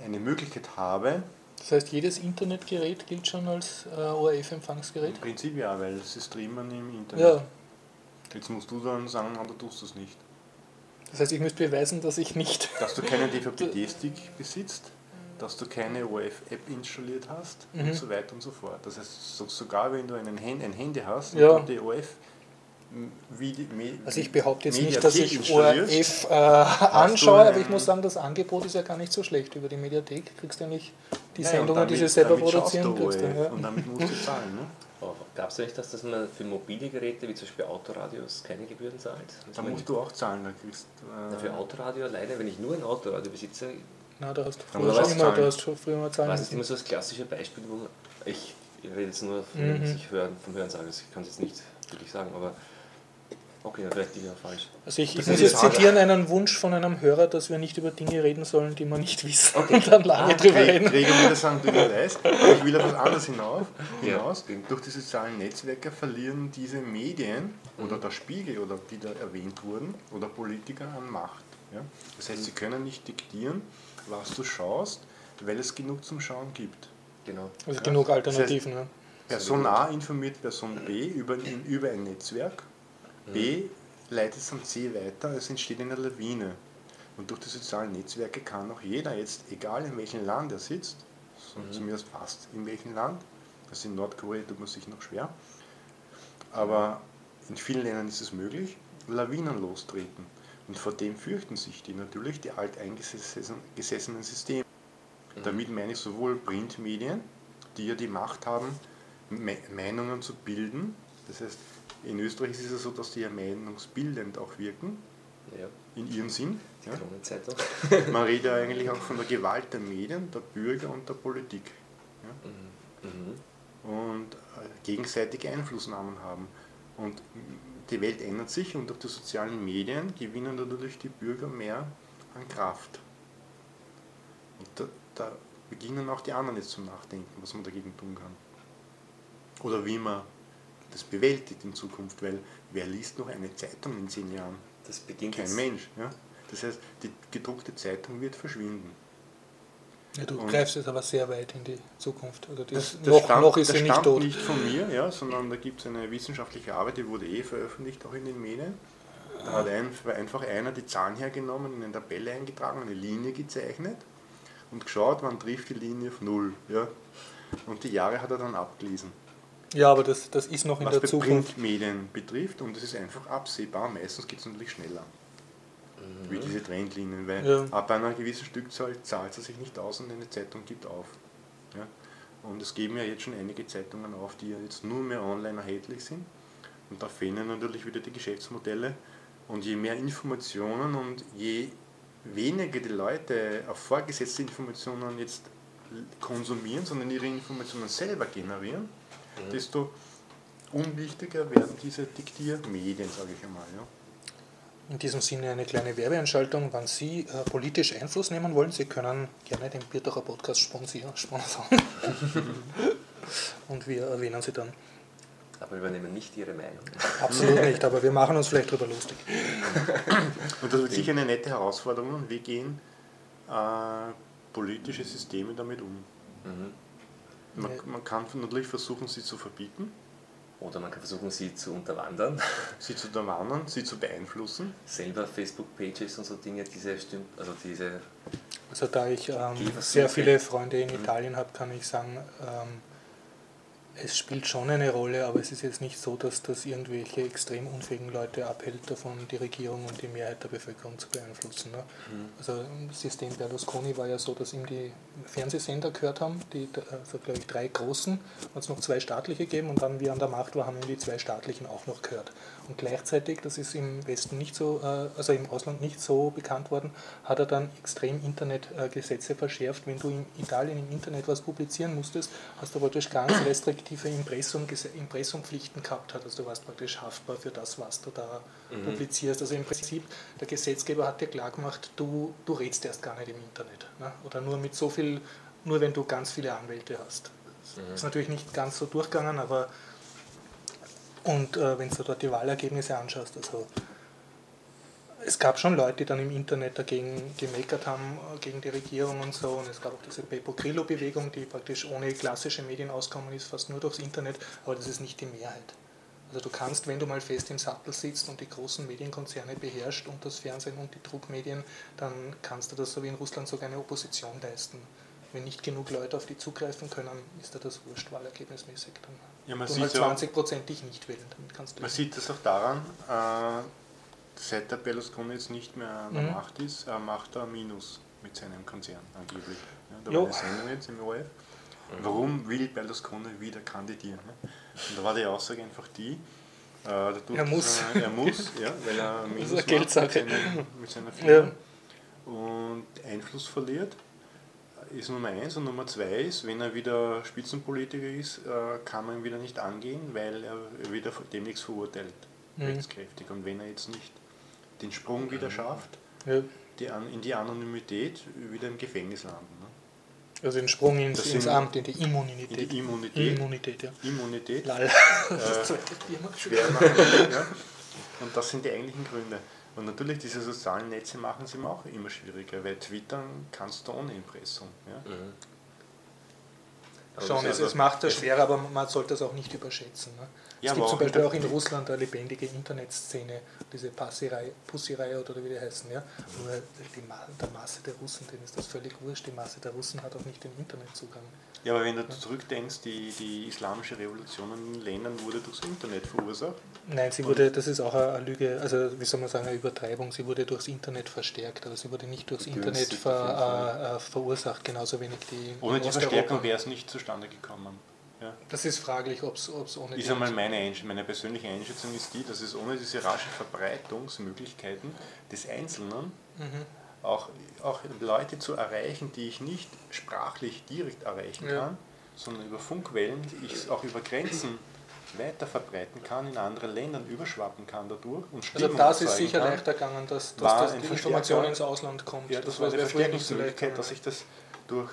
äh, eine Möglichkeit habe, Das heißt, jedes Internetgerät gilt schon als äh, ORF-Empfangsgerät? im Prinzip ja, weil sie streamen im Internet. Ja. Jetzt musst du dann sagen, du tust das nicht. Das heißt, ich müsste beweisen, dass ich nicht. Dass du keinen DVB-Stick besitzt, dass du keine ORF-App installiert hast Mhm. und so weiter und so fort. Das heißt, so, sogar wenn du einen Hand, ein Handy hast Ja. und die ORF wie die Me Also ich behaupte jetzt nicht, Mediathek dass ich ORF äh, anschaue, aber ich muss sagen, das Angebot ist ja gar nicht so schlecht. Über die Mediathek kriegst du eigentlich die Ja, und Sendungen, die sie selber produzieren. du Kriegst du, ja. Und damit musst du zahlen. Ne? Gab es das, dass man für mobile Geräte, wie zum Beispiel Autoradios, keine Gebühren zahlt? Da musst du auch zahlen. Da kriegst, Na, äh, für Autoradio alleine, wenn ich nur ein Autoradio besitze, Na, da hast du früher, da schon du immer, du hast schon früher mal Zahlen. was ist immer so das klassische Beispiel, wo man, ich, ich rede jetzt nur von, Mhm. ich höre, vom Hören sagen, ich kann es jetzt nicht wirklich sagen, aber okay, vielleicht liege ich ja falsch. Also ich, ich Das muss jetzt zitieren einen Wunsch von einem Hörer, dass wir nicht über Dinge reden sollen, die wir nicht wissen Okay. und dann lange Ah, drüber Gregor reden. Gregor würde sagen, du weißt, aber ich will auf was anderes hinauf, Ja. hinaus. Durch die sozialen Netzwerke verlieren diese Medien oder der Spiegel oder die da erwähnt wurden oder Politiker an Macht. Ja? Das heißt, sie können nicht diktieren, was du schaust, weil es genug zum Schauen gibt. Genau. Also Ja. genug Das heißt- Alternativen. ne? Person A informiert Person B über, in, über ein Netzwerk, B leitet es an C weiter, es entsteht eine Lawine. Und durch die sozialen Netzwerke kann auch jeder jetzt, egal in welchem Land er sitzt, so zumindest fast in welchem Land, also in Nordkorea tut man sich noch schwer, aber in vielen Ländern ist es möglich, Lawinen lostreten. Und vor dem fürchten sich die natürlich, die alteingesessenen Systeme. Damit meine ich sowohl Printmedien, die ja die Macht haben, Me Meinungen zu bilden. Das heißt, in Österreich ist es so, dass die ja meinungsbildend auch wirken. Ja, in ihrem Sinn. Ja? Kronenzeitung. Man redet ja eigentlich auch von der Gewalt der Medien, der Bürger und der Politik. Mhm. Mhm. und äh, gegenseitige Einflussnahmen haben. Und die Welt ändert sich und durch die sozialen Medien gewinnen natürlich die Bürger mehr an Kraft. Und da, da beginnen auch die anderen jetzt zum Nachdenken, was man dagegen tun kann. Oder wie man das bewältigt in Zukunft, weil wer liest noch eine Zeitung in zehn Jahren? Das beginnt Kein Mensch. Ja? Das heißt, die gedruckte Zeitung wird verschwinden. Ja, du Und- greifst jetzt aber sehr weit in die Zukunft. Also Das, ist, das noch, stammt, noch ist das sie nicht tot. nicht von mir, ja, sondern da gibt es eine wissenschaftliche Arbeit, die wurde eh veröffentlicht, auch in den Medien. Da hat ein, einfach einer die Zahlen hergenommen, in eine Tabelle eingetragen, eine Linie gezeichnet und geschaut, wann trifft die Linie auf Null. Ja. Und die Jahre hat er dann abgelesen. Ja, aber das, das ist noch in Was der Zukunft. Printmedien betrifft und das ist einfach absehbar. Meistens geht es natürlich schneller, wie diese Trendlinien, weil Ja. ab einer gewissen Stückzahl zahlt es sich nicht aus und eine Zeitung gibt auf. Ja? Und es geben ja jetzt schon einige Zeitungen auf, die ja jetzt nur mehr online erhältlich sind. Und da fehlen natürlich wieder die Geschäftsmodelle. Und je mehr Informationen und je weniger die Leute auf vorgesetzte Informationen jetzt konsumieren, sondern ihre Informationen selber generieren, desto unwichtiger werden diese Diktiermedien, sage ich einmal. Ja. In diesem Sinne eine kleine Werbeanschaltung. Wann Sie äh, politisch Einfluss nehmen wollen, Sie können gerne den Bierdacher Podcast sponsieren, sponsern. Und wir erwähnen Sie dann. Aber wir übernehmen nicht Ihre Meinung. Absolut nicht, aber wir machen uns vielleicht darüber lustig. Und das wird sicher eine nette Herausforderung. Und wie gehen äh, politische Systeme damit um? Mhm. Man, man kann natürlich versuchen, sie zu verbieten, Oder man kann versuchen, sie zu unterwandern. sie zu unterwandern, sie zu beeinflussen. Selber Facebook-Pages und so Dinge, diese stimmt, also diese Also da ich ähm, sehr viele Freunde in Italien habe, kann ich sagen, ähm, es spielt schon eine Rolle, aber es ist jetzt nicht so, dass das irgendwelche extrem unfähigen Leute abhält, davon die Regierung und die Mehrheit der Bevölkerung zu beeinflussen. Ne? Also das System Berlusconi war ja so, dass ihm die Fernsehsender gehört haben, die, also glaube ich drei großen, hat es noch zwei staatliche gegeben und dann, wie er an der Macht war, haben ihm die zwei staatlichen auch noch gehört. Und gleichzeitig, das ist im Westen nicht so, äh, also im Ausland nicht so bekannt worden, hat er dann extrem Internetgesetze verschärft. Wenn du in Italien im Internet was publizieren musstest, hast du praktisch ganz restriktive Impressum, Impressumpflichten gehabt. hat. Also du warst praktisch haftbar für das, was du da publizierst. Also im Prinzip, der Gesetzgeber hat dir klar gemacht, du, du redst erst gar nicht im Internet. Ne? Oder nur mit so viel, nur wenn du ganz viele Anwälte hast. Das ist natürlich nicht ganz so durchgegangen, aber und äh, wenn du dort die Wahlergebnisse anschaust, also es gab schon Leute, die dann im Internet dagegen gemeckert haben, äh, gegen die Regierung und so. Und es gab auch diese Pepo Grillo-Bewegung, die praktisch ohne klassische Medien auskommen ist, fast nur durchs Internet, aber das ist nicht die Mehrheit. Also du kannst, wenn du mal fest im Sattel sitzt und die großen Medienkonzerne beherrscht und das Fernsehen und die Druckmedien, dann kannst du das so wie in Russland sogar eine Opposition leisten. Wenn nicht genug Leute auf die zugreifen können, ist dir das wurscht wahlergebnismäßig. Dann Ja, man sieht halt ja- 20 Prozent dich nicht wählen. Damit kannst du Man sieht das auch daran, äh, seit der Berlusconi jetzt nicht mehr an der Mhm. Macht ist, macht er Minus mit seinem Konzern angeblich. Ja, da Jo. war eine Sendung jetzt im ORF. Warum will Berlusconi wieder kandidieren? Ne? Und da war die Aussage einfach die, äh, Er muss. Äh, er muss, ja, weil er Minus macht. Mit, seinem, mit seiner Firma und Einfluss verliert ist Nummer eins und Nummer zwei ist, wenn er wieder Spitzenpolitiker ist, äh, kann man ihn wieder nicht angehen, weil er wieder demnächst verurteilt, Mhm. rechtskräftig. Und wenn er jetzt nicht den Sprung wieder schafft, Ja. die an, in die Anonymität, wieder im Gefängnis landen. Ne? Also den Sprung ins, ins sind- Amt, in die Immunität. In die Immunität. Immunität, ja. Immunität Lall. Äh, Das zweite schwer machen. ja. Und das sind die eigentlichen Gründe. Und natürlich, diese sozialen Netze machen es ihm auch immer schwieriger, weil twittern kannst du ohne Impressum. Ja? Mhm. Schon, das es, macht das schwer, aber man sollte es auch nicht überschätzen. Ne? Ja, es gibt zum Beispiel auch in Russland eine lebendige Internetszene, diese Pussy-Reihe oder wie die heißen. Ja? Nur die Ma der Masse der Russen, denen ist das völlig wurscht. Die Masse der Russen hat auch nicht den Internetzugang. Ja, aber wenn du zurückdenkst, die, die islamische Revolution in den Ländern wurde durchs Internet verursacht. Nein, sie wurde, das ist auch eine Lüge, also wie soll man sagen, eine Übertreibung. Sie wurde durchs Internet verstärkt, aber sie wurde nicht durchs Internet ver, äh, äh, verursacht, genauso wenig die. Ohne die. Verstärkung wäre es nicht zustande gekommen. Ja. Das ist fraglich, ob es ohne Ist einmal meine, meine persönliche Einschätzung ist die, dass es ohne diese raschen Verbreitungsmöglichkeiten des Einzelnen Mhm. auch, auch Leute zu erreichen, die ich nicht sprachlich direkt erreichen Ja. kann, sondern über Funkwellen, die ich auch über Grenzen weiter verbreiten kann, in andere Ländern überschwappen kann dadurch und Also Stimmung das ist sicher kann. leichter gegangen, dass, dass das ein die. Information ins Ausland kommt. Ja, das, war eine Verstärkungsmöglichkeit, dass sich das durch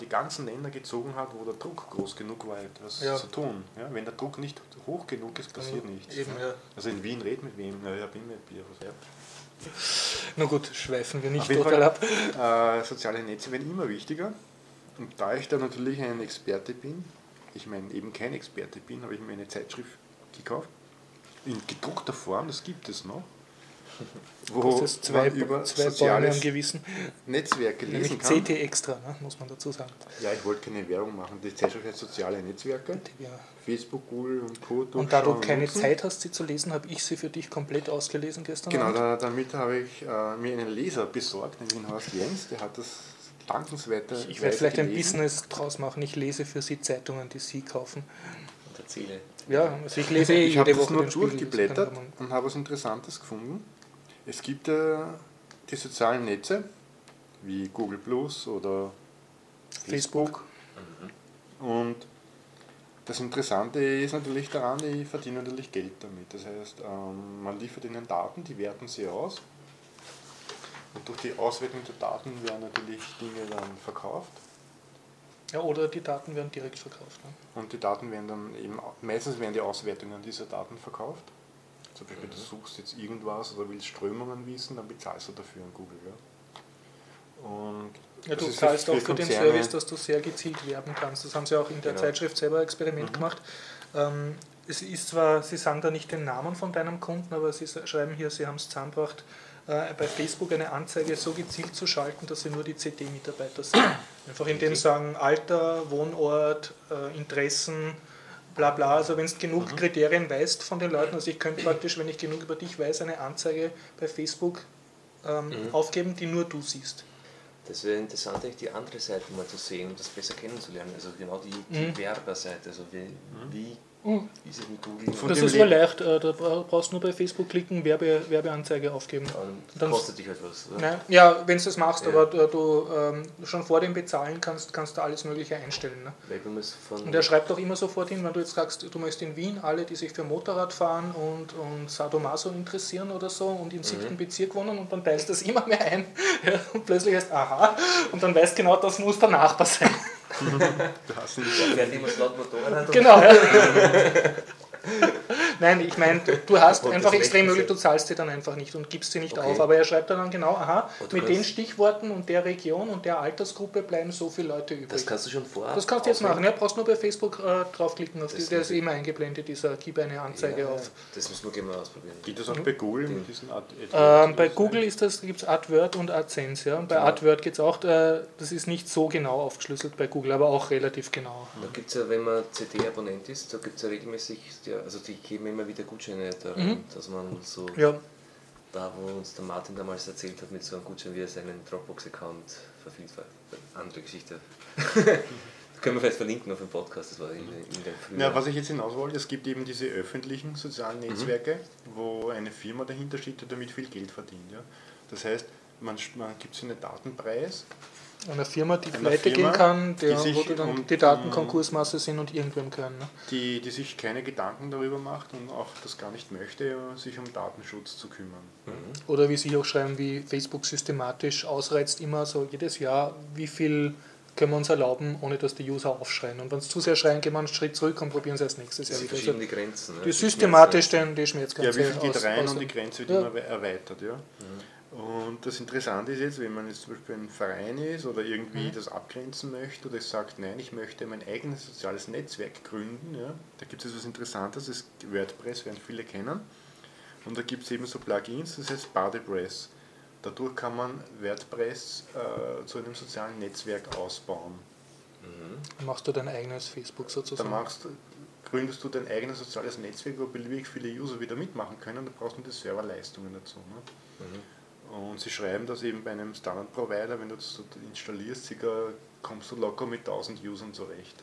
die ganzen Länder gezogen hat, wo der Druck groß genug war, etwas Ja. zu tun. Ja, wenn der Druck nicht hoch genug ist, passiert nichts. Eben, ja. Also in Wien red mit wem? Ja, ich bin mit Bier. Was, ja. Na gut, schweifen wir nicht total ab. äh, soziale Netze werden immer wichtiger. Und da ich da natürlich ein Experte bin, ich meine eben kein Experte bin, habe ich mir eine Zeitschrift gekauft. In gedruckter Form, das gibt es noch. Wo Das ist zwei, man über zwei Bäume am Gewissen. Netzwerke lesen kann. CT extra, ne, muss man dazu sagen. Ja, ich wollte keine Werbung machen. Die Zeitschrift heißt Soziale Netzwerke. Ja. Facebook, Google und Co. Und da du keine nutzen. Zeit hast, sie zu lesen, habe ich sie für dich komplett ausgelesen gestern Genau, da, damit habe ich äh, mir einen Leser besorgt, nämlich den Horst Jens, der hat das dankenswerte. Ich werde vielleicht ein Business draus machen. Ich lese für Sie Zeitungen, die Sie kaufen. Und erzähle. Ja, also ich lese Ich habe jede das Woche nur durchgeblättert und habe was Interessantes gefunden. Es gibt äh, die sozialen Netze wie Google Plus oder Facebook. Und das Interessante ist natürlich daran, die verdienen natürlich Geld damit. Das heißt, ähm, man liefert ihnen Daten, die werten sie aus. Und durch die Auswertung der Daten werden natürlich Dinge dann verkauft. Ja, oder die Daten werden direkt verkauft. Ne? Und die Daten werden dann eben, meistens werden die Auswertungen dieser Daten verkauft. Zum Beispiel, du suchst jetzt irgendwas oder willst Strömungen wissen, dann bezahlst du dafür an Google. Ja. Und Ja, du zahlst auch für den Konzerne- Service, dass du sehr gezielt werben kannst. Das haben sie auch in der Genau. Zeitschrift selber Experiment gemacht. Ähm, es ist zwar, sie sagen da nicht den Namen von deinem Kunden, aber sie schreiben hier, sie haben es zusammengebracht, äh, bei Facebook eine Anzeige so gezielt zu schalten, dass sie nur die CD-Mitarbeiter sehen. Einfach indem sie sagen Alter, Wohnort, äh, Interessen, bla bla. Also wenn du genug Kriterien weißt von den Leuten, also ich könnte praktisch, wenn ich genug über dich weiß, eine Anzeige bei Facebook ähm, aufgeben, die nur du siehst. Das wäre interessant, eigentlich die andere Seite mal zu sehen und das besser kennenzulernen. Also genau die, die Mhm. Werberseite. Also wie, wie Mhm. ist es? Von das dem ist aber Le- leicht, äh, da bra- brauchst du nur bei Facebook klicken, Werbe, Werbeanzeige aufgeben. Und Dann- kostet dich halt was. Nein, ja, wenn du das machst, Ja. aber du, du ähm, schon vor dem Bezahlen kannst, kannst du alles Mögliche einstellen. Ne? Und er schreibt auch immer sofort hin, wenn du jetzt sagst, du möchtest in Wien alle, die sich für Motorrad fahren und, und Sadomaso interessieren oder so und im siebten Bezirk wohnen und dann teilst du das immer mehr ein ja, und plötzlich heißt, aha, und dann weißt genau, das muss der Nachbar sein. Du hast nicht fährt immer laut Motorrad und Genau. Ja. Nein, ich meine, du- hast einfach extrem möglich, du zahlst sie dann einfach nicht und gibst sie nicht Okay. auf. Aber er schreibt dann genau, aha, mit den Stichworten und der Region und der Altersgruppe bleiben so viele Leute übrig. Das kannst du schon vorab. Das kannst du jetzt machen, ja, brauchst nur bei Facebook äh, draufklicken, auf die, Das der ist immer eingeblendet, dieser Gib eine Anzeige Ja, auf. Das müssen wir gleich mal ausprobieren. Geht das auch bei Google mit diesen Ad Ähm, bei Google ist das, gibt es AdWord und AdSense, ja. Und bei Genau. AdWord geht es auch, äh, das ist nicht so genau aufgeschlüsselt bei Google, aber auch relativ genau. Da gibt es ja, wenn man CD-Abonnent ist, da gibt es ja regelmäßig, also die geben immer wieder Gutscheine daran, Mhm. dass man so, Ja, da wo uns der Martin damals erzählt hat, mit so einem Gutschein, wie er seinen Dropbox-Account vervielfacht. Andere Geschichte. Können wir vielleicht verlinken auf dem Podcast, das war in, in der frühen. Ja, was ich jetzt hinaus wollte, es gibt eben diese öffentlichen sozialen Mhm. Netzwerke, wo eine Firma dahinter steht, die damit viel Geld verdient. Ja. Das heißt, man, man gibt so einen Datenpreis, eine Firma, die Einer pleite Firma, gehen kann, der, die wo die dann um- die Daten Konkursmasse sind und irgendwem gehören. Ne? die, die sich keine Gedanken darüber macht und auch das gar nicht möchte, sich um Datenschutz zu kümmern. Oder wie Sie auch schreiben, wie Facebook systematisch ausreizt, immer so jedes Jahr, wie viel können wir uns erlauben, ohne dass die User aufschreien. Und wenn sie zu sehr schreien, gehen wir einen Schritt zurück und probieren es erst nächstes Jahr Sie wieder. Also, die Grenzen. ne? die Die systematisch Schmerzgrenzen. den, die Schmerzgrenze Ja, wie viel geht aus- rein aus- und die Grenze wird Ja. immer we- erweitert. Ja? Und das Interessante ist jetzt, wenn man jetzt zum Beispiel ein Verein ist oder irgendwie Mhm. das abgrenzen möchte oder sagt, nein, ich möchte mein eigenes soziales Netzwerk gründen, ja? da gibt es etwas Interessantes, das ist WordPress, werden viele kennen. Und da gibt es eben so Plugins, das heißt BuddyPress. Dadurch kann man WordPress äh, zu einem sozialen Netzwerk ausbauen. Machst du dein eigenes Facebook Da sozusagen. machst, gründest du dein eigenes soziales Netzwerk, wo beliebig viele User wieder mitmachen können, da brauchst du die Serverleistungen dazu. Ne? Und sie schreiben das eben bei einem Standard-Provider, wenn du das installierst, circa, kommst du locker mit 1000 Usern zurecht.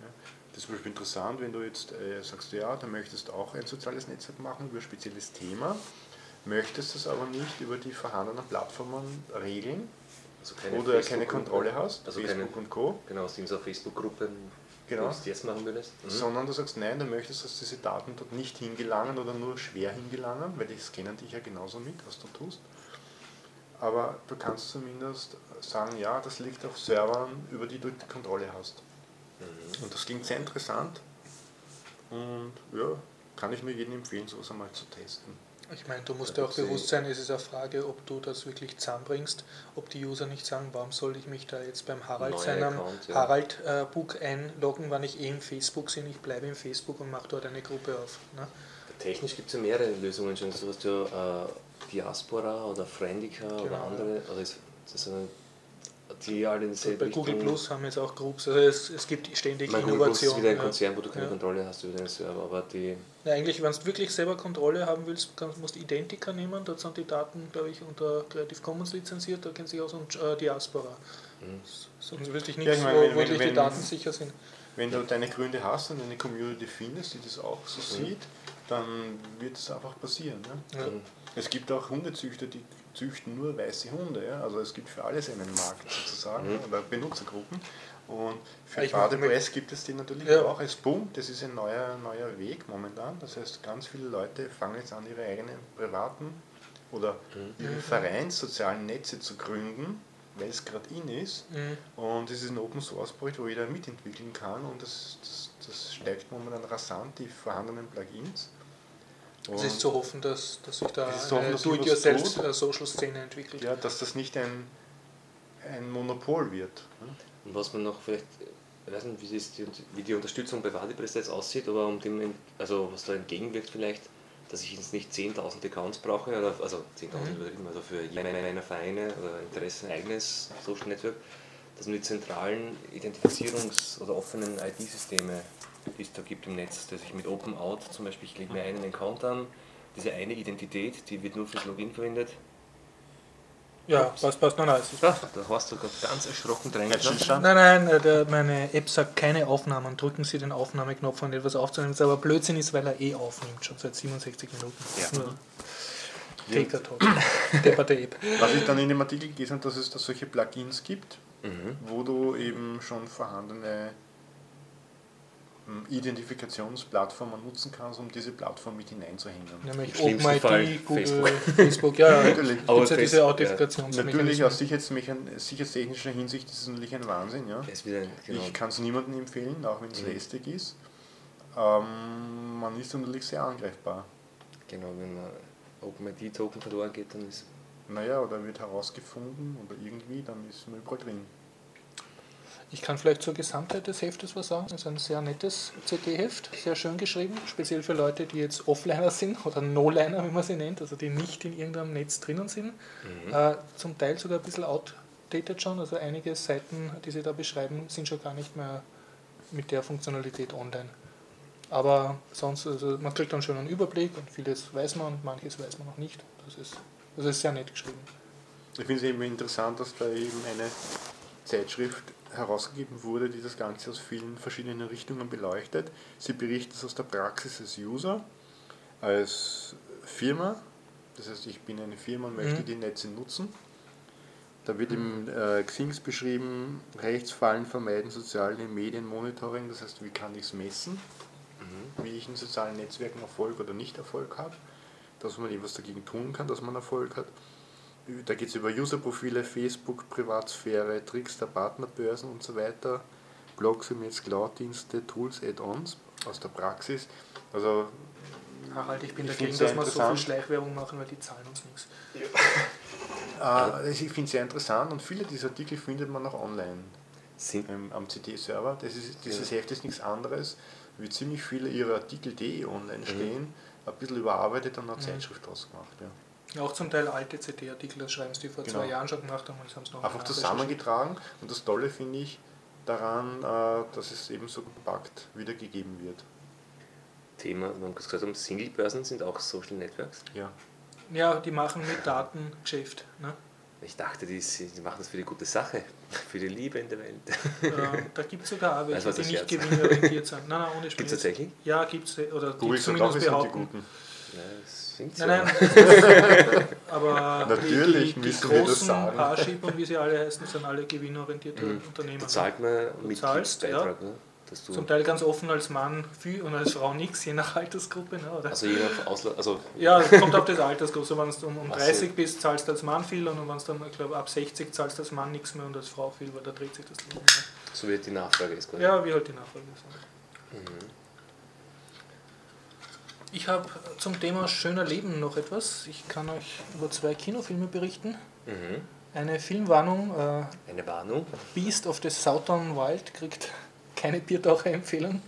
Ja. Das ist zum Beispiel interessant, wenn du jetzt äh, sagst, ja, du möchtest auch ein soziales Netzwerk machen über ein spezielles Thema, möchtest es aber nicht über die vorhandenen Plattformen regeln Also keine oder keine. Kontrolle hast, Also Facebook keine, und Co., Genau, sind so Facebook-Gruppen, Genau. du jetzt machen würdest. Mhm. sondern du sagst, nein, du möchtest, dass diese Daten dort nicht hingelangen oder nur schwer hingelangen, weil die scannen dich ja genauso mit, was du tust. Aber du kannst zumindest sagen, ja, das liegt auf Servern, über die du die Kontrolle hast. Mhm. Und das klingt sehr interessant und ja, kann ich mir jedem empfehlen, sowas einmal zu testen. Ich meine, du musst Ja, dir auch bewusst sein, es ist eine Frage, ob du das wirklich zusammenbringst, ob die User nicht sagen, warum soll ich mich da jetzt beim Harald Neuer seinem Account, ja. Harald äh, Book einloggen, wenn ich eh im Facebook bin, ich bleibe im Facebook und mache dort eine Gruppe auf. Ne? Technisch gibt es ja mehrere Lösungen schon. So hast du ja äh, Diaspora oder Friendica oder Genau, andere. Oder ist, das sind die alle in Und dieselbe bei Google Richtung. Plus haben jetzt auch Groups, also es, es gibt ständig Mein Google Plus ist wieder ein ja. Konzern, wo du keine Ja. Kontrolle hast über den Server, aber die Ja, eigentlich, wenn du wirklich selber Kontrolle haben willst, kannst, musst du Identica nehmen, dort sind die Daten, glaube ich, unter Creative Commons lizenziert, da kennen sich aus und äh, Diaspora. Mhm. Sonst wirklich Ja, nichts, ich meine, wo wenn- wirklich wenn- die Daten sicher sind. Wenn du deine Gründe hast und eine Community findest, die das auch so Mhm. sieht, dann wird es einfach passieren. Ne? Ja. Mhm. Es gibt auch Hundezüchter, die züchten nur weiße Hunde. Ja? Also es gibt für alles einen Markt sozusagen Mhm. oder Benutzergruppen. Und für Ich Badepress gibt es die natürlich Ja. auch. Es boomt, das ist ein neuer, neuer Weg momentan. Das heißt, ganz viele Leute fangen jetzt an, ihre eigenen privaten oder Mhm. ihre vereinssozialen Netze zu gründen, weil es gerade in ist. Mhm. Und es ist ein Open Source Projekt, wo jeder mitentwickeln kann und das, das, das steigt momentan rasant, die vorhandenen Plugins. Es ist zu hoffen, dass, dass sich da Es eine. Do-it-yourself-Social-Szene entwickelt. ja, dass das nicht ein, ein Monopol wird. ne? Und was man noch vielleicht, ich weiß nicht, wie, die, wie die Unterstützung bei WordPress jetzt aussieht, aber um dem, also was da entgegenwirkt vielleicht, dass ich jetzt nicht 10.000 Accounts brauche, oder, also 10.000 Mhm. übertrieben, also für jeden meiner Vereine oder Interessen ein eigenes Social Network, dass man die zentralen Identifizierungs- oder offenen ID-Systeme, die es da gibt im Netz, dass ich mit Open Out zum Beispiel, ich lege mir einen Account an, diese eine Identität, die wird nur fürs Login verwendet. Ja, passt, passt. Nein, nein, ist Ah, da hast du gerade ganz erschrocken reingeschaut. Nein, nein, äh, der, meine App sagt keine Aufnahmen. Drücken Sie den Aufnahmeknopf, um etwas aufzunehmen. Das aber Blödsinn ist, weil er eh aufnimmt, schon seit 67 Minuten. Ja. Nur Taker Talk. Depperte App. Was ich dann in dem Artikel gelesen habe, dass es da solche Plugins gibt, Mhm. wo du eben schon vorhandene Identifikationsplattformen nutzen kannst, um diese Plattform mit hineinzuhängen. Nämlich OpenID, Google, Facebook. Facebook. Ja. Natürlich. Aber ja diese Authentifikations Natürlich aus sicherheitstechnischer Hinsicht ist es natürlich ein Wahnsinn. Ja? Wieder, genau. Ich kann es niemandem empfehlen, auch wenn es Mhm. lästig ist. Ähm, man ist natürlich sehr angreifbar. Genau, wenn man OpenID-Token verloren geht, dann ist Naja, oder wird herausgefunden oder irgendwie, dann ist man überall drin. Ich kann vielleicht zur Gesamtheit des Heftes was sagen. Es ist ein sehr nettes CD-Heft, sehr schön geschrieben, speziell für Leute, die jetzt Offliner sind oder No-Liner, wie man sie nennt, also die nicht in irgendeinem Netz drinnen sind. Äh, zum Teil sogar ein bisschen outdated schon, also einige Seiten, die sie da beschreiben, sind schon gar nicht mehr mit der Funktionalität online. Aber sonst, also man kriegt dann schon einen Überblick und vieles weiß man und manches weiß man noch nicht. Das ist, das ist sehr nett geschrieben. Ich finde es eben interessant, dass da eben eine Zeitschrift herausgegeben wurde, die das Ganze aus vielen verschiedenen Richtungen beleuchtet. Sie berichtet es aus der Praxis als User, als Firma. Das heißt, ich bin eine Firma und möchte Mhm. die Netze nutzen. Da wird im äh, Xings beschrieben, Rechtsfallen vermeiden, soziale Medien, Monitoring, das heißt, wie kann ich es messen, wie ich in sozialen Netzwerken Erfolg oder nicht Erfolg habe, dass man etwas dagegen tun kann, dass man Erfolg hat. Da geht es über Userprofile, Facebook, Privatsphäre, Tricks der Partnerbörsen und so weiter, Blogs im Netz, Cloud-Dienste, Tools, Add-ons aus der Praxis. Also Harald, ich bin Ich dagegen, dass wir so viel. Schleichwerbung machen, weil die zahlen uns nichts. äh, ich finde es sehr interessant und viele dieser Artikel findet man auch online sind, ähm, am CD-Server. Das ist, dieses Heft ist nichts anderes, wie ziemlich viele ihrer Artikel, die eh online stehen, ein bisschen überarbeitet und eine Zeitschrift draus gemacht. Ja. Auch zum Teil alte CD-Artikel, das schreiben sie, die vor Genau. zwei Jahren schon gemacht haben und jetzt haben sie noch Einfach zusammengetragen und das Tolle finde ich daran, äh, dass es eben so kompakt wiedergegeben wird. Thema, wir haben kurz gesagt, haben, Single-Börsen sind auch Social Networks. Ja. Ja, die machen mit Daten Geschäft. Ne? Ich dachte, die, die machen das für die gute Sache, für die Liebe in der Welt. Äh, da gibt es sogar auch welche, war die nicht gewinnorientiert sind. Nein, nein, ohne Spaß. Gibt's tatsächlich? Ja, gibt es. Oder die Google auch, zumindest sind die behaupten. Guten. Ja, das klingt so. Nein, nein, aber Natürlich die, die, die müssen wir das großen. Parship und wie sie alle heißen, sind alle gewinnorientierte Unternehmen. Da zahlt man mit zahlst, Beitrag, ne? dass du, Zum Teil ganz offen als Mann viel und als Frau nichts, je nach Altersgruppe. Ne, oder? also je nach Ausla also ja, es kommt auf das Altersgruppe. So, wenn du um, um Ach 30 so. bist, zahlst du als Mann viel und wenn du dann, ich glaube, ab 60 zahlst du als Mann nichts mehr und als Frau viel, weil da dreht sich das Leben. Ne? so wird die Nachfrage ist quasi. Ja, wie halt die Nachfrage ist. Mhm. Ich habe zum Thema schöner Leben noch etwas. Ich kann euch über zwei Kinofilme berichten. Mhm. Eine Filmwarnung, äh, Eine Warnung. Beast of the Southern Wild kriegt keine Biertaucher-Empfehlung.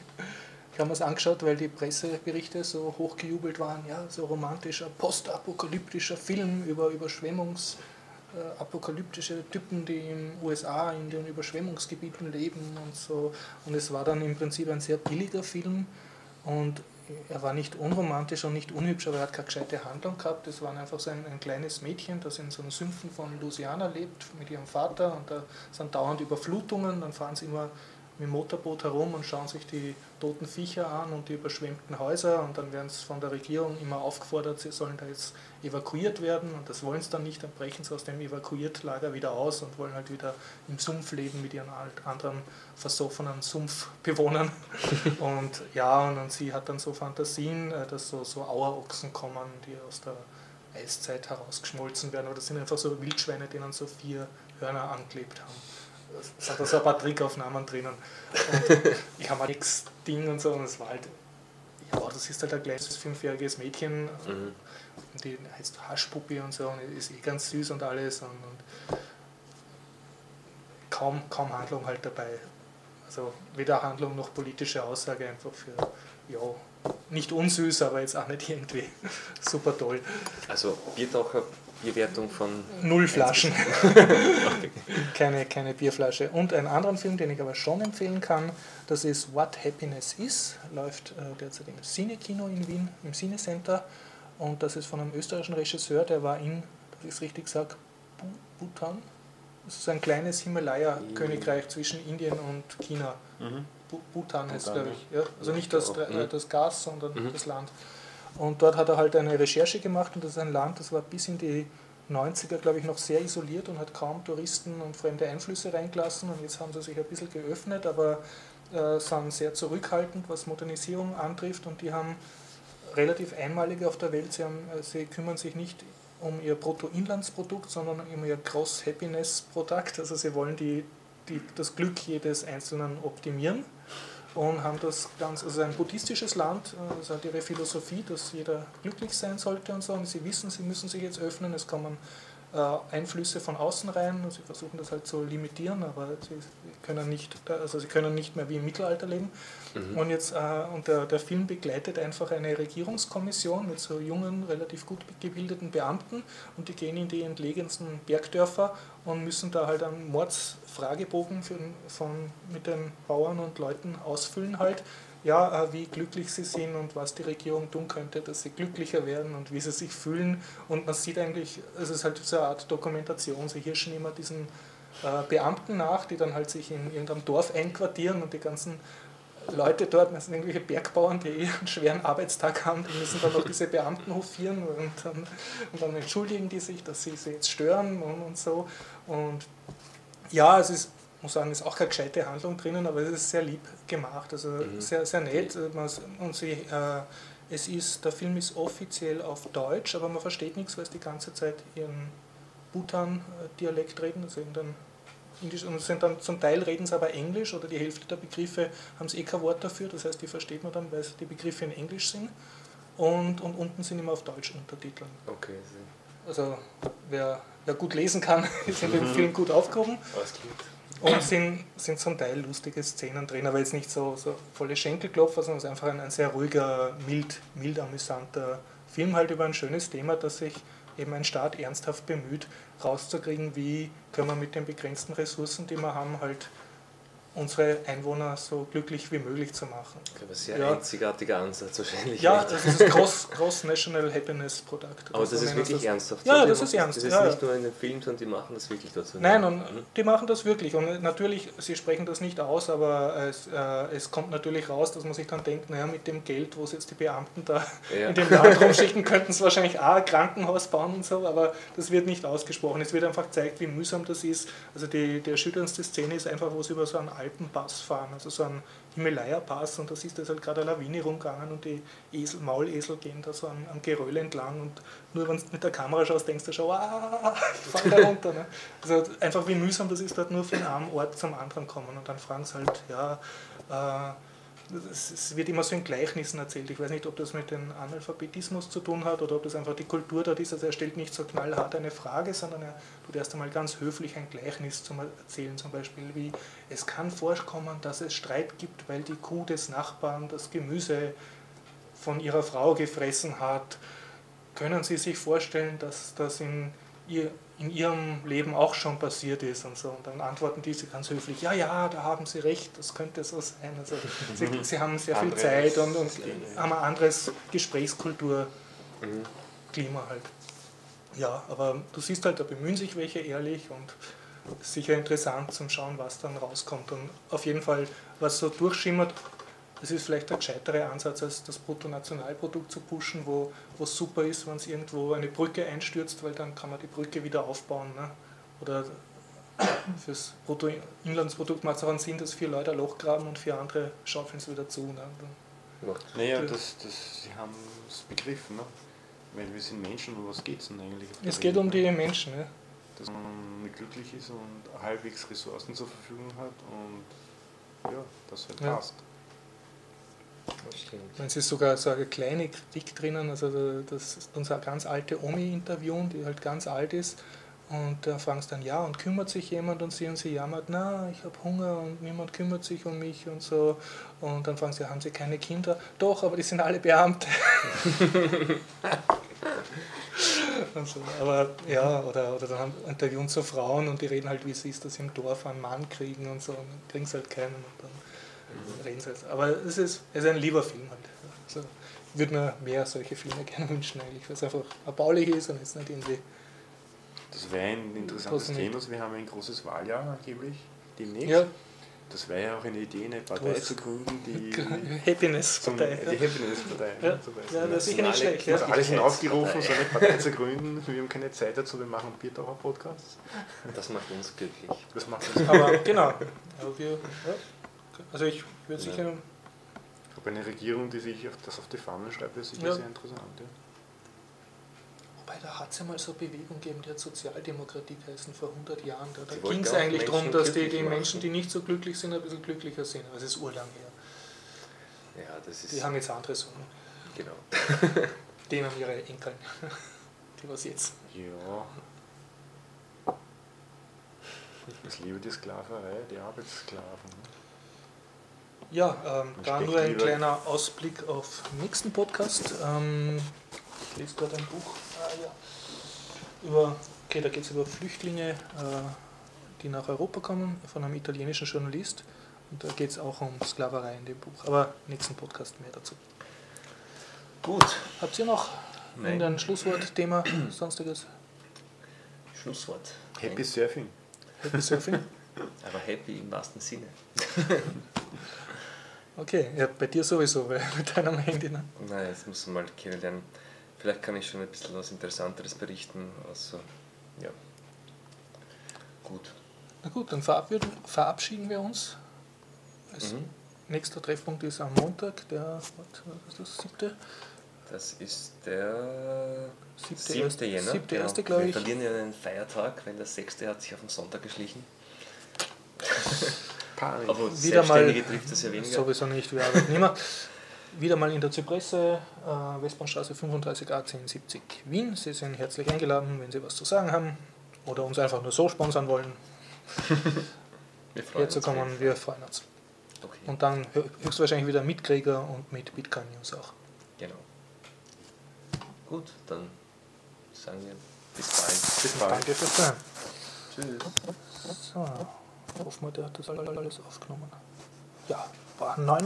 Ich habe mir es angeschaut, weil die Presseberichte so hochgejubelt waren. Ja, so romantischer, postapokalyptischer Film über Überschwemmungs, äh, apokalyptische Typen, die in den USA in den Überschwemmungsgebieten leben und so. Und es war dann im Prinzip ein sehr billiger Film und er war nicht unromantisch und nicht unhübsch, aber er hat keine gescheite Handlung gehabt. Es war einfach so ein, ein kleines Mädchen, das in so einem Sümpfen von Louisiana lebt mit ihrem Vater und da sind dauernd Überflutungen, dann fahren sie immer mit dem Motorboot herum und schauen sich die toten Viecher an und die überschwemmten Häuser und dann werden sie von der Regierung immer aufgefordert, sie sollen da jetzt evakuiert werden und das wollen sie dann nicht, dann brechen sie aus dem Evakuiertlager wieder aus und wollen halt wieder im Sumpf leben mit ihren anderen versoffenen Sumpfbewohnern und ja, und, und sie hat dann so Fantasien, äh, dass so, so Auerochsen kommen, die aus der Eiszeit herausgeschmolzen werden, oder das sind einfach so Wildschweine, denen so vier Hörner angeklebt haben. Es sind da so ein paar Trickaufnahmen drinnen. Und ich habe halt nichts Ding und so, und es war halt, ja, das ist halt ein kleines fünfjähriges Mädchen, Mhm. die heißt Haschpuppi und so, und ist eh ganz süß und alles, und, und kaum, kaum Handlung halt dabei. Also weder Handlung noch politische Aussage, einfach für, ja, nicht unsüß, aber jetzt auch nicht irgendwie super toll. Also Biertaucher, Bierwertung von Null Flaschen. keine, keine Bierflasche. Und einen anderen Film, den ich aber schon empfehlen kann, das ist What Happiness Is, läuft äh, derzeit im Cinekino in Wien, im Cinecenter. Und das ist von einem österreichischen Regisseur, der war in, dass ich es richtig sage, Bhutan. Das ist ein kleines Himalaya-Königreich zwischen Indien und China. Mhm. Bhutan heißt, glaube ich. Ja, also nicht das, äh, das Gas, sondern Mhm. das Land. Und dort hat er halt eine Recherche gemacht und das ist ein Land, das war bis in die 90er, glaube ich, noch sehr isoliert und hat kaum Touristen und fremde Einflüsse reingelassen. Und jetzt haben sie sich ein bisschen geöffnet, aber äh, sind sehr zurückhaltend, was Modernisierung antrifft. Und die haben relativ einmalig auf der Welt, sie, haben, äh, sie kümmern sich nicht um ihr Bruttoinlandsprodukt, sondern um ihr Gross Happiness Produkt. Also sie wollen die, die, das Glück jedes Einzelnen optimieren und haben das ganz, also ein buddhistisches Land, äh, das hat ihre Philosophie, dass jeder glücklich sein sollte und so. Und sie wissen, sie müssen sich jetzt öffnen, es kommen Einflüsse von außen rein sie versuchen das halt zu limitieren, aber sie können nicht, also sie können nicht mehr wie im Mittelalter leben. Mhm. Und jetzt äh, und der, der Film begleitet einfach eine Regierungskommission mit so jungen, relativ gut gebildeten Beamten und die gehen in die entlegensten Bergdörfer und müssen da halt einen Mordsfragebogen für, von, mit den Bauern und Leuten ausfüllen halt. Ja, äh, wie glücklich sie sind und was die Regierung tun könnte, dass sie glücklicher werden und wie sie sich fühlen. Und man sieht eigentlich, es ist halt so eine Art Dokumentation, sie hirschen immer diesen äh, Beamten nach, die dann halt sich in irgendeinem Dorf einquartieren und die ganzen Leute dort, das sind irgendwelche Bergbauern, die eh einen schweren Arbeitstag haben, die müssen dann noch diese Beamten hofieren und dann, und dann entschuldigen die sich, dass sie sie jetzt stören und, und so. Und ja, es ist, muss sagen, ist auch keine gescheite Handlung drinnen, aber es ist sehr lieb gemacht, also Mhm. sehr, sehr nett. Man- Und sie, äh, es ist, der Film ist offiziell auf Deutsch, aber man versteht nichts, weil es die ganze Zeit ihren Bhutan-Dialekt reden, also irgendein Indisch, und sind dann zum Teil reden sie aber Englisch oder die Hälfte der Begriffe haben sie eh kein Wort dafür, das heißt, die versteht man dann, weil die Begriffe in Englisch sind. Und, und unten sind immer auf Deutsch Untertiteln. Okay, Also wer, wer gut lesen kann, ist in dem Film gut aufgehoben. alles klingt. Und sind, sind zum Teil lustige Szenen drin, aber jetzt nicht so, so volle Schenkelklopfer, sondern es ist einfach ein, ein sehr ruhiger, mild, mild amüsanter Film halt über ein schönes Thema, das sich eben ein Staat ernsthaft bemüht, rauszukriegen, wie können wir mit den begrenzten Ressourcen, die wir haben, halt unsere Einwohner so glücklich wie möglich zu machen. Ich glaube, ein sehr Ja. einzigartiger Ansatz wahrscheinlich. Ja, echt. das ist das Cross, Cross National Happiness Product. aber das ist wirklich ernsthaft. Ja, das ist ernst, Das ist ja, nicht ja. nur in den Filmen, sondern die machen das wirklich dazu. Nein, und Mhm. die machen das wirklich. Und natürlich, sie sprechen das nicht aus, aber es, äh, es kommt natürlich raus, dass man sich dann denkt, naja, mit dem Geld, wo es jetzt die Beamten da Ja. in den Land rumschicken, könnten sie wahrscheinlich auch ein Krankenhaus bauen und so, aber das wird nicht ausgesprochen. Es wird einfach gezeigt, wie mühsam das ist. Also die, die erschütterndste Szene ist einfach, wo sie über so einen Alpenpass fahren, also so einen Himalaya-Pass und da siehst du, ist halt gerade eine Lawine rumgegangen und die Esel, Maulesel gehen da so am, am Geröll entlang und nur wenn du mit der Kamera schaust, denkst du schon, ah, ich da runter. Ne? Also einfach wie mühsam das ist, dort nur von einem Ort zum anderen kommen und dann fragen sie halt, ja, äh, es wird immer so in Gleichnissen erzählt. Ich weiß nicht, ob das mit dem Analphabetismus zu tun hat oder ob das einfach die Kultur dort ist. Also er stellt nicht so knallhart eine Frage, sondern er tut erst einmal ganz höflich ein Gleichnis zum Erzählen. Zum Beispiel wie, es kann vorkommen, dass es Streit gibt, weil die Kuh des Nachbarn das Gemüse von ihrer Frau gefressen hat. Können Sie sich vorstellen, dass das in, ihr, in Ihrem Leben auch schon passiert ist und so? Und dann antworten diese ganz höflich, ja, ja, da haben Sie recht, das könnte so sein. Also sie, sie haben sehr viel Zeit und, und haben ein anderes Gesprächskulturklima Mhm. halt. Ja, aber du siehst halt, da bemühen sich welche ehrlich und es ist sicher interessant zum Schauen, was dann rauskommt. Und auf jeden Fall, was so durchschimmert, das ist vielleicht der gescheitere Ansatz, als das Bruttonationalprodukt zu pushen, wo wo es super ist, wenn es irgendwo eine Brücke einstürzt, weil dann kann man die Brücke wieder aufbauen. Ne? Oder fürs Bruttoinlandsprodukt macht es auch einen Sinn, dass vier Leute ein Loch graben und vier andere schaufeln es wieder zu. Ne? Naja, Ja. das, das, sie haben es begriffen, ne? weil wir sind Menschen und was geht es denn eigentlich? Es geht Welt, um ne? die Menschen. Ne? Dass man glücklich ist und halbwegs Ressourcen zur Verfügung hat und ja, das halt Ja. passt. Es ist sogar so eine kleine Kritik drinnen, also das ist unsere ganz alte Omi interviewen, die halt ganz alt ist. Und da fragen sie dann, ja, und kümmert sich jemand? Und sie und sie jammert, na, ich habe Hunger und niemand kümmert sich um mich und so. Und dann fragen sie, haben sie keine Kinder? Doch, aber die sind alle Beamte. und so. Aber ja, oder, oder dann haben interviewen so Frauen und die reden halt, wie es ist, dass sie im Dorf einen Mann kriegen und so. Und dann kriegen sie halt keinen und dann halt. Aber es ist, es ist ein lieber Film halt. Also, ich würde mir mehr solche Filme gerne wünschen eigentlich, weil es einfach erbaulich ist und jetzt nicht irgendwie. Das wäre ein interessantes. Thema. Also wir haben ein großes Wahljahr angeblich demnächst. Ja, Das wäre ja auch eine Idee, eine Partei zu gründen, die Happiness zum, Partei. die Happiness-Partei. Ja. Ja, das ist sicher nicht schlecht. Ja. Alle sind aufgerufen, so eine Partei zu gründen. Wir haben keine Zeit dazu, wir machen Biertaucher-Podcasts. Das macht uns glücklich. Das macht uns Aber genau. Aber wir, ja. Also ich würde Ja. sicher. Aber eine Regierung, die sich auf das auf die Fahnen schreibt, ist sicher Ja. sehr interessant. Ja. Wobei, da hat es ja mal so eine Bewegung gegeben, die hat Sozialdemokratie geheißen vor 100 Jahren. Da, da ging es eigentlich darum, dass die, die machen. Menschen, die nicht so glücklich sind, ein bisschen glücklicher sind. Aber es ist urlang her. Ja, das ist. Die haben jetzt andere Sorgen. genau. Die haben ihre Enkel. Die was jetzt. ja. Ich liebe die Sklaverei, die Arbeitssklaven. Ja, ähm, da nur ein lieber- kleiner Ausblick auf den nächsten Podcast. Ähm, ich lese gerade ein Buch. Ah, ja. über, okay, da geht es über Flüchtlinge, äh, die nach Europa kommen, von einem italienischen Journalist. Und da geht es auch um Sklaverei in dem Buch. Aber nächsten Podcast mehr dazu. Gut. Habt ihr noch Nein. irgendein Schlusswort, Thema, sonstiges? Schlusswort. Happy Surfing. Happy Surfing? Aber happy im wahrsten Sinne. Okay, ja, bei dir sowieso, weil mit deinem Handy. Ne? Nein, jetzt muss man mal kennenlernen. Vielleicht kann ich schon ein bisschen was Interessanteres berichten. Also, ja. Gut. Na gut, dann verabschieden, wir uns. Das Mhm. Nächster Treffpunkt ist am Montag, der was, ist das, siebte? Das ist der Siebte, 7. erste- Jänner. siebte genau. erste, glaube Wir ich. verlieren ja einen Feiertag, weil der 6. hat sich auf den Sonntag geschlichen. Panik. Aber Wieder mal- trifft es ja weniger. Sowieso nicht, wir arbeiten immer. Wieder mal in der Zypresse, äh, Westbahnstraße 35a 1070 Wien. Sie sind herzlich eingeladen, wenn Sie was zu sagen haben oder uns einfach nur so sponsern wollen, Wir freuen uns herzukommen. auf jeden Wir freuen uns. Okay, Und dann hö- höchstwahrscheinlich wieder mit Krieger und mit Bitcoin News auch. genau. Gut, dann sagen wir bis bald. Bis bald. Danke fürs Zuhören. Tschüss. So. Hoffen wir, der hat das alles aufgenommen. Ja, war 9